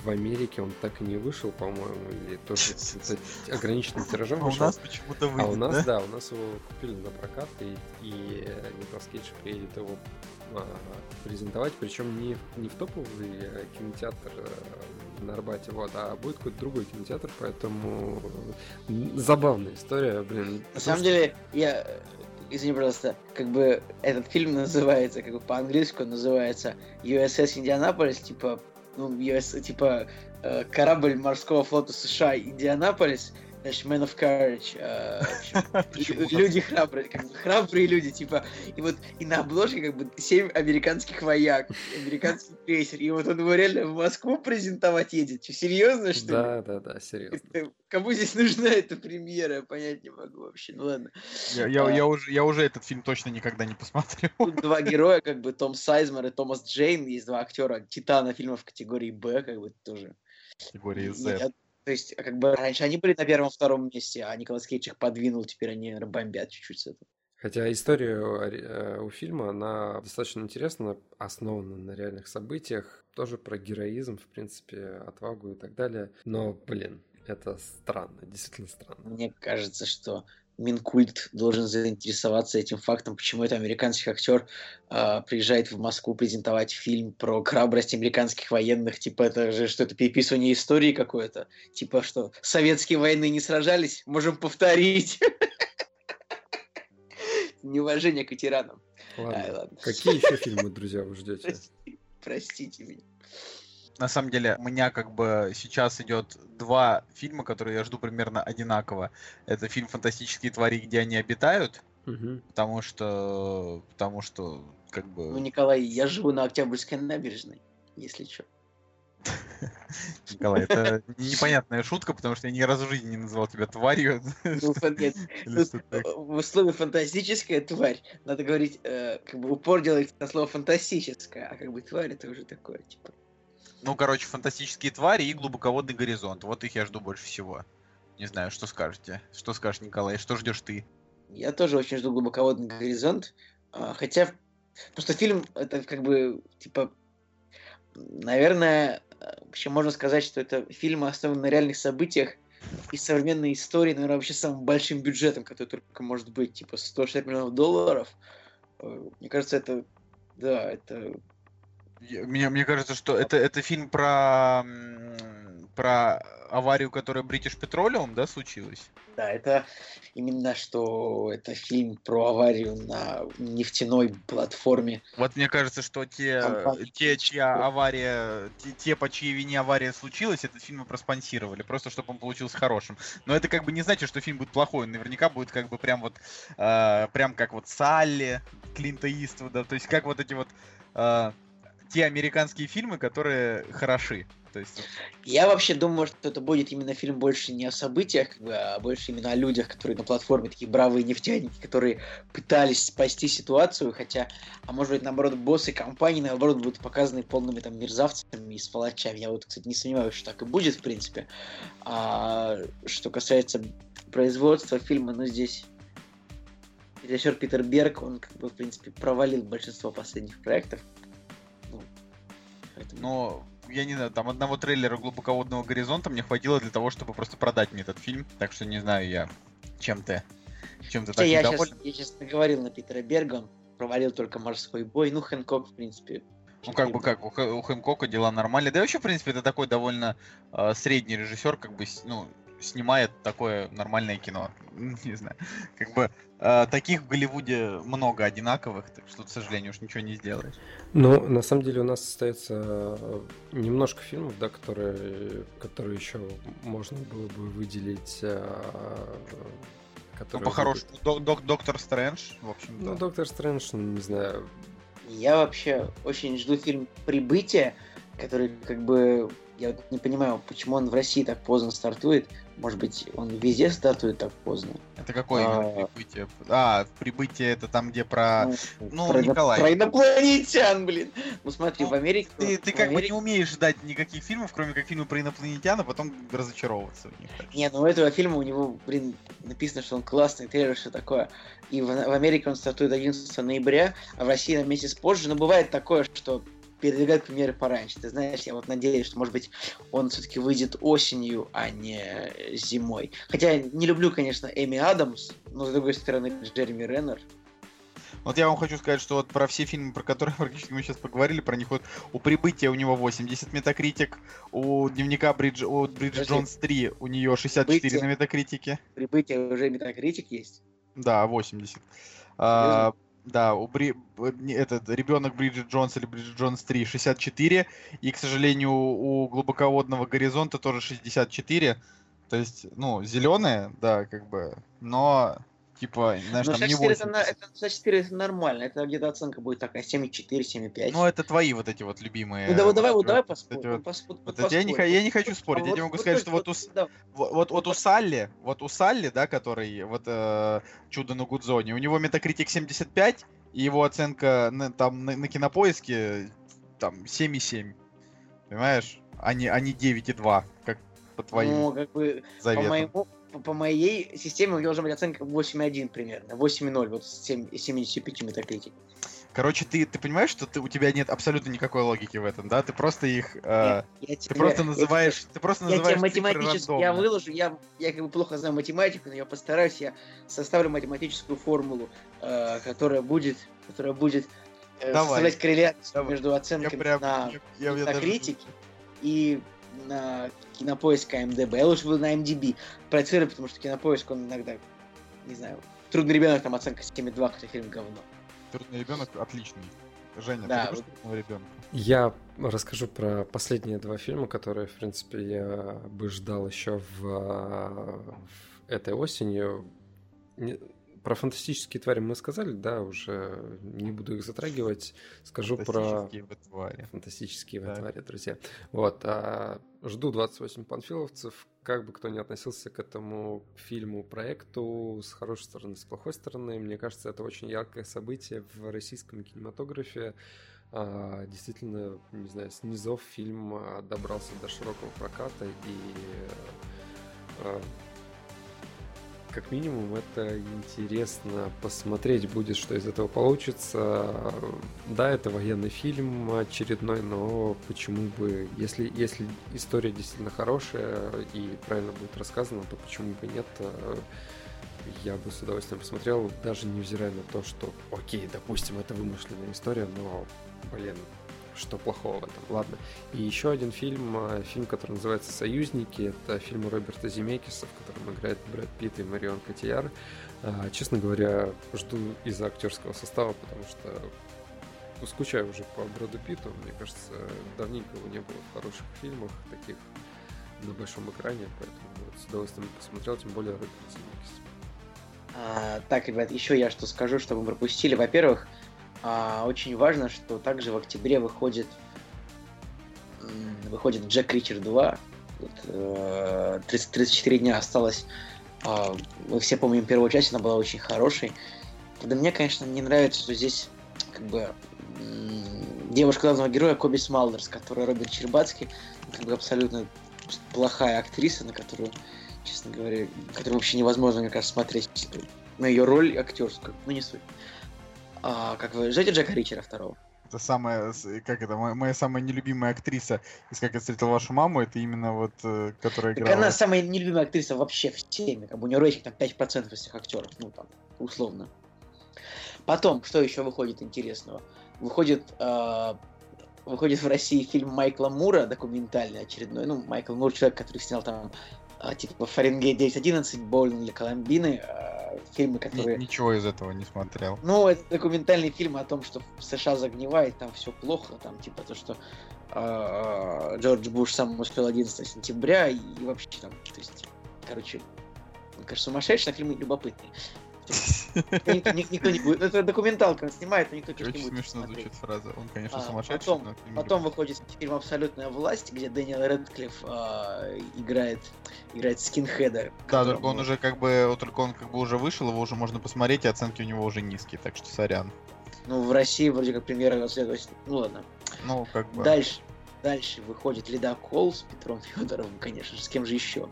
В Америке он так и не вышел, по-моему, или тоже [laughs] ограниченным тиражом А у вышел. нас почему-то А у выйдет, нас, да? да, у нас его купили на прокат, и, и Николас Кейдж приедет его презентовать, причем не, не в топовый э, кинотеатр э, на Арбате, вот, а будет какой-то другой кинотеатр, поэтому забавная история, блин. На самом деле, я, э, извини, пожалуйста, как бы этот фильм называется, как бы по-английски он называется USS Индианаполис, типа, ну, US, типа, э, корабль морского флота США Индианаполис, значит, Man of Courage, э, общем, [laughs] люди храбрые, как бы храбрые люди, типа, и вот и на обложке как бы семь американских вояк, американский крейсер, и вот он его реально в Москву презентовать едет. Че, серьезно, что ли? Да, да, да, серьезно. Это- Кому здесь нужна эта премьера, я понять не могу вообще. Ну ладно. Я, я- А. я уже, я уже этот фильм точно никогда не посмотрю. Тут два героя, как бы Том Сайзмер и Томас Джейн, есть два актера титана фильмов категории Б, как бы тоже. Категории Z. то есть, как бы раньше они были на первом-втором месте, а Николас Кейдж их подвинул, теперь они бомбят чуть-чуть с этого. Хотя история э, у фильма, она достаточно интересна, основана на реальных событиях, тоже про героизм, в принципе, отвагу и так далее. Но, блин, это странно, действительно странно. Мне кажется, что Минкульт должен заинтересоваться этим фактом, почему это американский актер а, приезжает в Москву презентовать фильм про храбрость американских военных. Типа это же что-то переписывание истории какое-то. Типа что, советские войны не сражались? Можем повторить. [laughs] Неуважение к ветеранам. Ай, Ладно. Какие еще фильмы, друзья, вы ждете? Прости- Простите меня. На самом деле, у меня как бы сейчас идет два фильма, которые я жду примерно одинаково. Это фильм «Фантастические твари, где они обитают», Мгм. потому что, потому что, как бы, Ну, Николай, я живу на Октябрьской набережной, если что. [laughs] Николай, это [laughs] непонятная шутка, потому что я ни разу в жизни не называл тебя тварью. Ну, [laughs] так. в слове фантастическая тварь надо говорить, э, как бы упор делать на слово фантастическое, а как бы тварь это уже такое, типа. Ну, короче, «Фантастические твари» и «Глубоководный горизонт». Вот их я жду больше всего. Не знаю, что скажете? Что скажешь, Николай? Что ждешь ты? Я тоже очень жду глубоководный горизонт, а, хотя просто фильм это как бы типа, наверное, вообще можно сказать, что это фильм основан на реальных событиях и современной истории, наверное, вообще самым большим бюджетом, который только может быть, типа 160 миллионов долларов. Э, Мне кажется, это да, это Мне, мне кажется, что это, это фильм про, про аварию, которая British Petroleum, да, случилась? Да, это именно что это фильм про аварию на нефтяной платформе. Вот мне кажется, что те, Компания те чья авария, те, те, по чьей вине авария случилась, этот фильм проспонсировали, просто чтобы он получился хорошим. Но это как бы не значит, что фильм будет плохой, он наверняка будет как бы прям вот, э, прям как вот Салли, Клинта Иствуда, то есть как вот эти вот э, те американские фильмы, которые хороши. То есть Я вообще думаю, что это будет именно фильм больше не о событиях, как бы, а больше именно о людях, которые на платформе, такие бравые нефтяники, которые пытались спасти ситуацию, хотя, а может быть, наоборот, боссы компании, наоборот, будут показаны полными там мерзавцами и сволочами. Я вот, кстати, не сомневаюсь, что так и будет, в принципе. А что касается производства фильма, ну, здесь режиссер Питер Берг, он, как бы, в принципе, провалил большинство последних проектов. Но я не знаю, там одного трейлера глубоководного горизонта мне хватило для того, чтобы просто продать мне этот фильм. Так что не знаю я, чем ты, чем ты так я сейчас, я сейчас наговорил на Питера Берга, провалил только морской бой. Ну, Хэнкок, в принципе. Ну, как бы как, у, Хэ- у Хэнкока дела нормальные. Да и вообще, в принципе, это такой довольно э, средний режиссер, как бы, ну, снимает такое нормальное кино. [laughs] Не знаю. Как бы э, таких в Голливуде много одинаковых, так что, к сожалению, уж ничего не сделаешь. Ну, на самом деле у нас остается э, немножко фильмов, да, которые, которые еще можно было бы выделить. э, Ну, которые по-хорошему, Док- Док- Доктор Стрэндж, в общем Ну, Доктор Стрэндж, ну, не знаю. Я вообще очень жду фильм «Прибытие», который как бы... Я вот не понимаю, почему он в России так поздно стартует. Может быть, он везде стартует так поздно. Это какое именно А. прибытие? А, прибытие это там, где про... ну, про, ино- Николай. про инопланетян, блин. Ну смотри, Ну, в Америке... Ты, ты в как бы не Америке- умеешь ждать никаких фильмов, кроме как фильмов про инопланетян, а потом разочаровываться в них. Не, ну у этого фильма у него, блин, написано, что он классный, трейлер, что такое. И в, в Америке он стартует 11 ноября, а в России на месяц позже. Но бывает такое, что передвигают премьеры пораньше. Ты знаешь, я вот надеюсь, что, может быть, он все-таки выйдет осенью, а не зимой. Хотя я не люблю, конечно, Эми Адамс, но, с другой стороны, Джереми Реннер. Вот я вам хочу сказать, что вот про все фильмы, про которые [laughs] практически мы сейчас поговорили, про них вот у прибытия у него 80 метакритик, у дневника Бридж, у Подожди. Джонс 3 у нее 64 Прибытие. на метакритике. Прибытие уже метакритик есть. Да, 80. А, да, у Бри... этот ребенок Бриджит Джонс или Бриджит Джонс 3 64. И, к сожалению, у глубоководного горизонта тоже 64. То есть, ну, зеленые, да, как бы. Но, типа, знаешь, Но там не 64 это, 80. на- это, 64 это нормально, это где-то оценка будет такая 7,4, 7,5. Ну, это твои вот эти вот любимые. Ну, давай, давай, вот вот давай поспорим. вот- поспо- вот эти я не я не хочу спорить, А я тебе могу сказать, что вот у с- да, Вот, вот, вот у Салли, вот у Салли, да, который вот э, чудо на Гудзоне, у него метакритик 75, и его оценка на, там на, на кинопоиске там 7,7. Понимаешь? А не, а не 9,2, как по твоим Ну, как бы, по, заветам. моему, по, по моей системе у него должна быть оценка 8,1 примерно. 8,0, вот с 7, 75 метакритик. Короче, ты, ты понимаешь, что ты, у тебя нет абсолютно никакой логики в этом, да? Ты просто их... э, Я ты просто я называешь... Ты просто Я называешь цифры математически я выложу, я, я как бы плохо знаю математику, но я постараюсь, я составлю математическую формулу, э, которая будет, которая будет э, Давай. составлять корреляцию Давай. между Я оценками прям... на я- я- я даже- метакритике и на кинопоиск МДБ. Я лучше буду на MDB проецировать, потому что кинопоиск, он иногда, не знаю, трудный ребенок, там оценка 7,2, хотя фильм говно. Трудный ребенок отличный. Женя, Да, ты вот- трудного ребенка? Я расскажу про последние два фильма, которые, в принципе, я бы ждал еще в, в этой осенью. Про фантастические твари мы сказали, да, уже не буду их затрагивать. Скажу про Фантастические вы твари. фантастические Так. твари, друзья. Вот, а, жду 28 панфиловцев. Как бы кто ни относился к этому фильму, проекту, с хорошей стороны, с плохой стороны, мне кажется, это очень яркое событие в российском кинематографе. А, действительно, не знаю, с низов фильм а, добрался до широкого проката и а, как минимум это интересно посмотреть будет, что из этого получится. Да, это военный фильм очередной, но почему бы, если, если история действительно хорошая и правильно будет рассказана, то почему бы нет? Я бы с удовольствием посмотрел, даже невзирая на то, что, окей, допустим, это вымышленная история, но, блин, что плохого в этом? Ладно. И еще один фильм, э, фильм, который называется «Союзники». Это фильм Роберта Земекиса, в котором играет Брэд Питт и Марион Котияр. А, Честно говоря, жду из-за актерского состава, потому что ну, скучаю уже по Брэду Питту. Мне кажется, давненько его не было в хороших фильмах, таких на большом экране, поэтому вот с удовольствием посмотрел, тем более Роберт Земекис. А, так, ребят, еще я что скажу, чтобы вы пропустили. Во-первых, а, очень важно, что также в октябре выходит выходит Джек Ричер 2. Вот, э, 30 34 дня осталось. А, Мы все помним первую часть, она была очень хорошей. Правда, мне, конечно, не нравится, что здесь как бы девушка главного героя Коби Смалдерс, которая Роберт Чербацкий, как бы абсолютно плохая актриса, на которую, честно говоря, которую вообще невозможно, мне кажется, смотреть на ее роль актерскую. Ну, не суть. А, как вы ждете Джека Ричера второго? Это самая, как это, моя, моя самая нелюбимая актриса из «Как я встретил вашу маму», это именно вот, э, которая Так играла... она самая нелюбимая актриса вообще в теме. Как бы у нее рейтинг там 5% из всех актеров. Ну, там, условно. Потом, что еще выходит интересного? Выходит, э, выходит в России фильм Майкла Мура, документальный очередной. Ну, Майкл Мур, человек, который снял там типа Фаренгейт 911, Боулинг для Коломбины, а, фильмы, которые... Ничего из этого не смотрел. Ну, это документальный фильм о том, что в США загнивает, там все плохо, там типа то, что а, Джордж Буш сам успел 11 сентября, и, вообще там, то есть, короче, кажется, сумасшедший, а фильм любопытный. Никто, ник- никто не будет. Это документалка снимает, но никто Очень не будет смешно смотреть. звучит фраза. Он, конечно, А, сумасшедший, потом- но выходит фильм «Абсолютная власть», где Дэниел Рэдклифф а, играет, играет скинхеда. Да, только он уже как бы, только он как бы уже вышел, его уже можно посмотреть, и оценки у него уже низкие, так что сорян. Ну, в России вроде как премьера 20 Ну ладно. Ну, как бы... Дальше. Дальше выходит Ледокол с Петром Федоровым, конечно же, с кем же еще.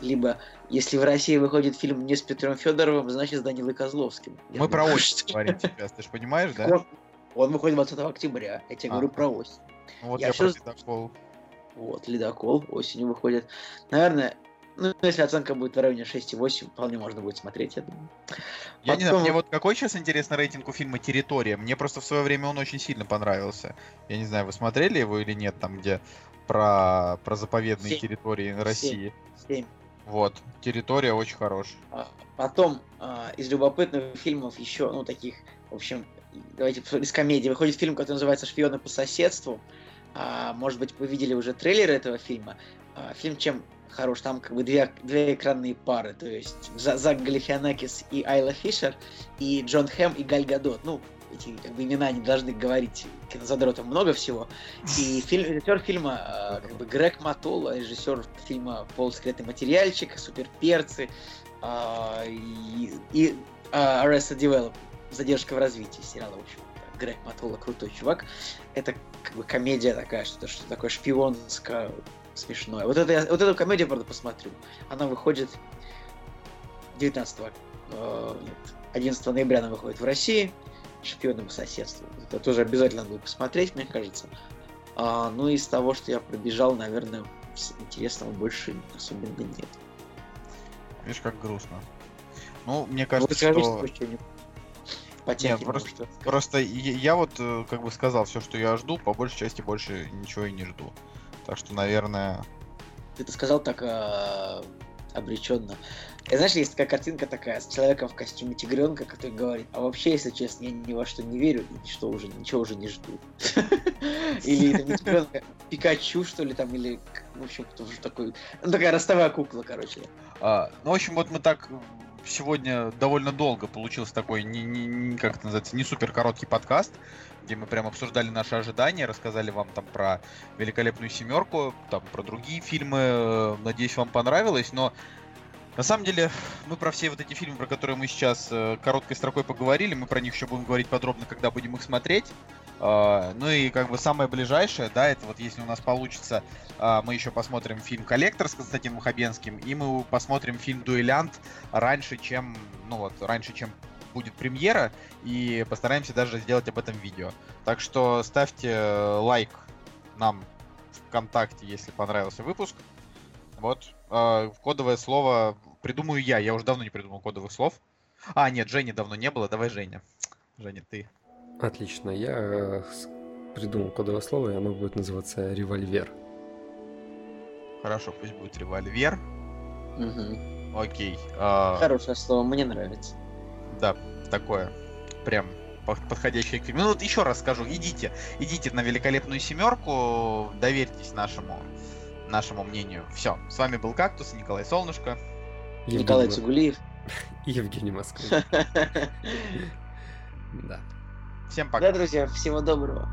Либо, если в России выходит фильм не с Петром Федоровым, значит с Данилой Козловским. Мы про осень говорим сейчас, ты же понимаешь, да? Он, он выходит 20 октября. Я тебе А. говорю про осень. Ну, Вот я я, про ледокол. Вот, Ледокол осенью выходит. Наверное, ну, если оценка будет в районе 6,8, вполне можно будет смотреть, я думаю. Я не знаю, мне вот какой сейчас интересный рейтинг у фильма «Территория»? Мне просто в свое время он очень сильно понравился. Я не знаю, вы смотрели его или нет, там где про, про заповедные Семь. территории России. 7. Вот, «Территория» очень хорош. А, Потом а, из любопытных фильмов еще, ну, таких, в общем, давайте из комедии выходит фильм, который называется «Шпионы по соседству». А, может быть, вы видели уже трейлер этого фильма. Фильм чем хорош? Там как бы две, две экранные пары, то есть За- Зак Галифианакис и Айла Фишер, и Джон Хэм и Галь Гадот. Ну, эти как бы, имена не должны говорить кинозадротам много всего. И [laughs] фильм, режиссер фильма а, как бы Грег Матола, режиссер фильма «Полускретный материальчик», «Суперперцы», а, и, и а, Arrested Development, задержка в развитии сериала, в общем. Грег Матола крутой чувак. Это как бы комедия такая, что-то что такое шпионское, смешное. Вот, это, я- вот эту комедию, правда, посмотрю. Она выходит 19 э, нет, 11 ноября она выходит в России. Шпионы по соседству. Это тоже обязательно надо посмотреть, мне кажется. А, ну, из того, что я пробежал, наверное, интересного больше особенно нет. Видишь, как грустно. Ну, мне Вот кажется, скажите что... что-нибудь Нет, просто-. Просто я, вот э, как бы сказал все, что я жду, по большей части больше ничего и не жду. Так что, наверное, Ты это сказал так обреченно. Знаешь, есть такая картинка такая с человеком в костюме тигренка, который говорит, а вообще, если честно, я ни во что не верю и ничто уже, ничего уже не жду. [laughs] Или это не тигренок, а Пикачу, что ли, там, или, в общем, кто же такой... Ну, такая ростовая кукла, короче. А, ну, в общем, вот мы так сегодня довольно долго получился такой, не, не- как это называется, не супер короткий подкаст, где мы прям обсуждали наши ожидания, рассказали вам там про великолепную семерку, там про другие фильмы. э, Надеюсь, вам понравилось, но на самом деле мы про все вот эти фильмы, про которые мы сейчас э, короткой строкой поговорили, мы про них еще будем говорить подробно, когда будем их смотреть. А, ну и как бы самое ближайшее, да, это вот если у нас получится а, мы еще посмотрим фильм «Коллектор» с Константином Хабенским, и мы посмотрим фильм «Дуэлянт» раньше, чем, ну вот, раньше, чем будет премьера, и постараемся даже сделать об этом видео. Так что ставьте э, лайк нам ВКонтакте, если понравился выпуск. Вот. э, Кодовое слово придумаю я. Я уже давно не придумал кодовых слов. А, нет, Жени давно не было. Давай, Женя. Женя, ты. Отлично, я э, придумал кодовое слово, и оно будет называться револьвер. Хорошо, пусть будет револьвер. Мгм. Окей. а, Хорошее слово, мне нравится. Да, такое. Прям по- подходящее к фильму. Ну вот еще раз скажу, идите, идите на великолепную семерку, доверьтесь нашему нашему мнению. Все, с вами был Кактус, Николай Солнышко. Евгений Николай Цугулиев. и [laughs] Евгений Москвин. [laughs] Да. Всем пока. Да, друзья, всего доброго.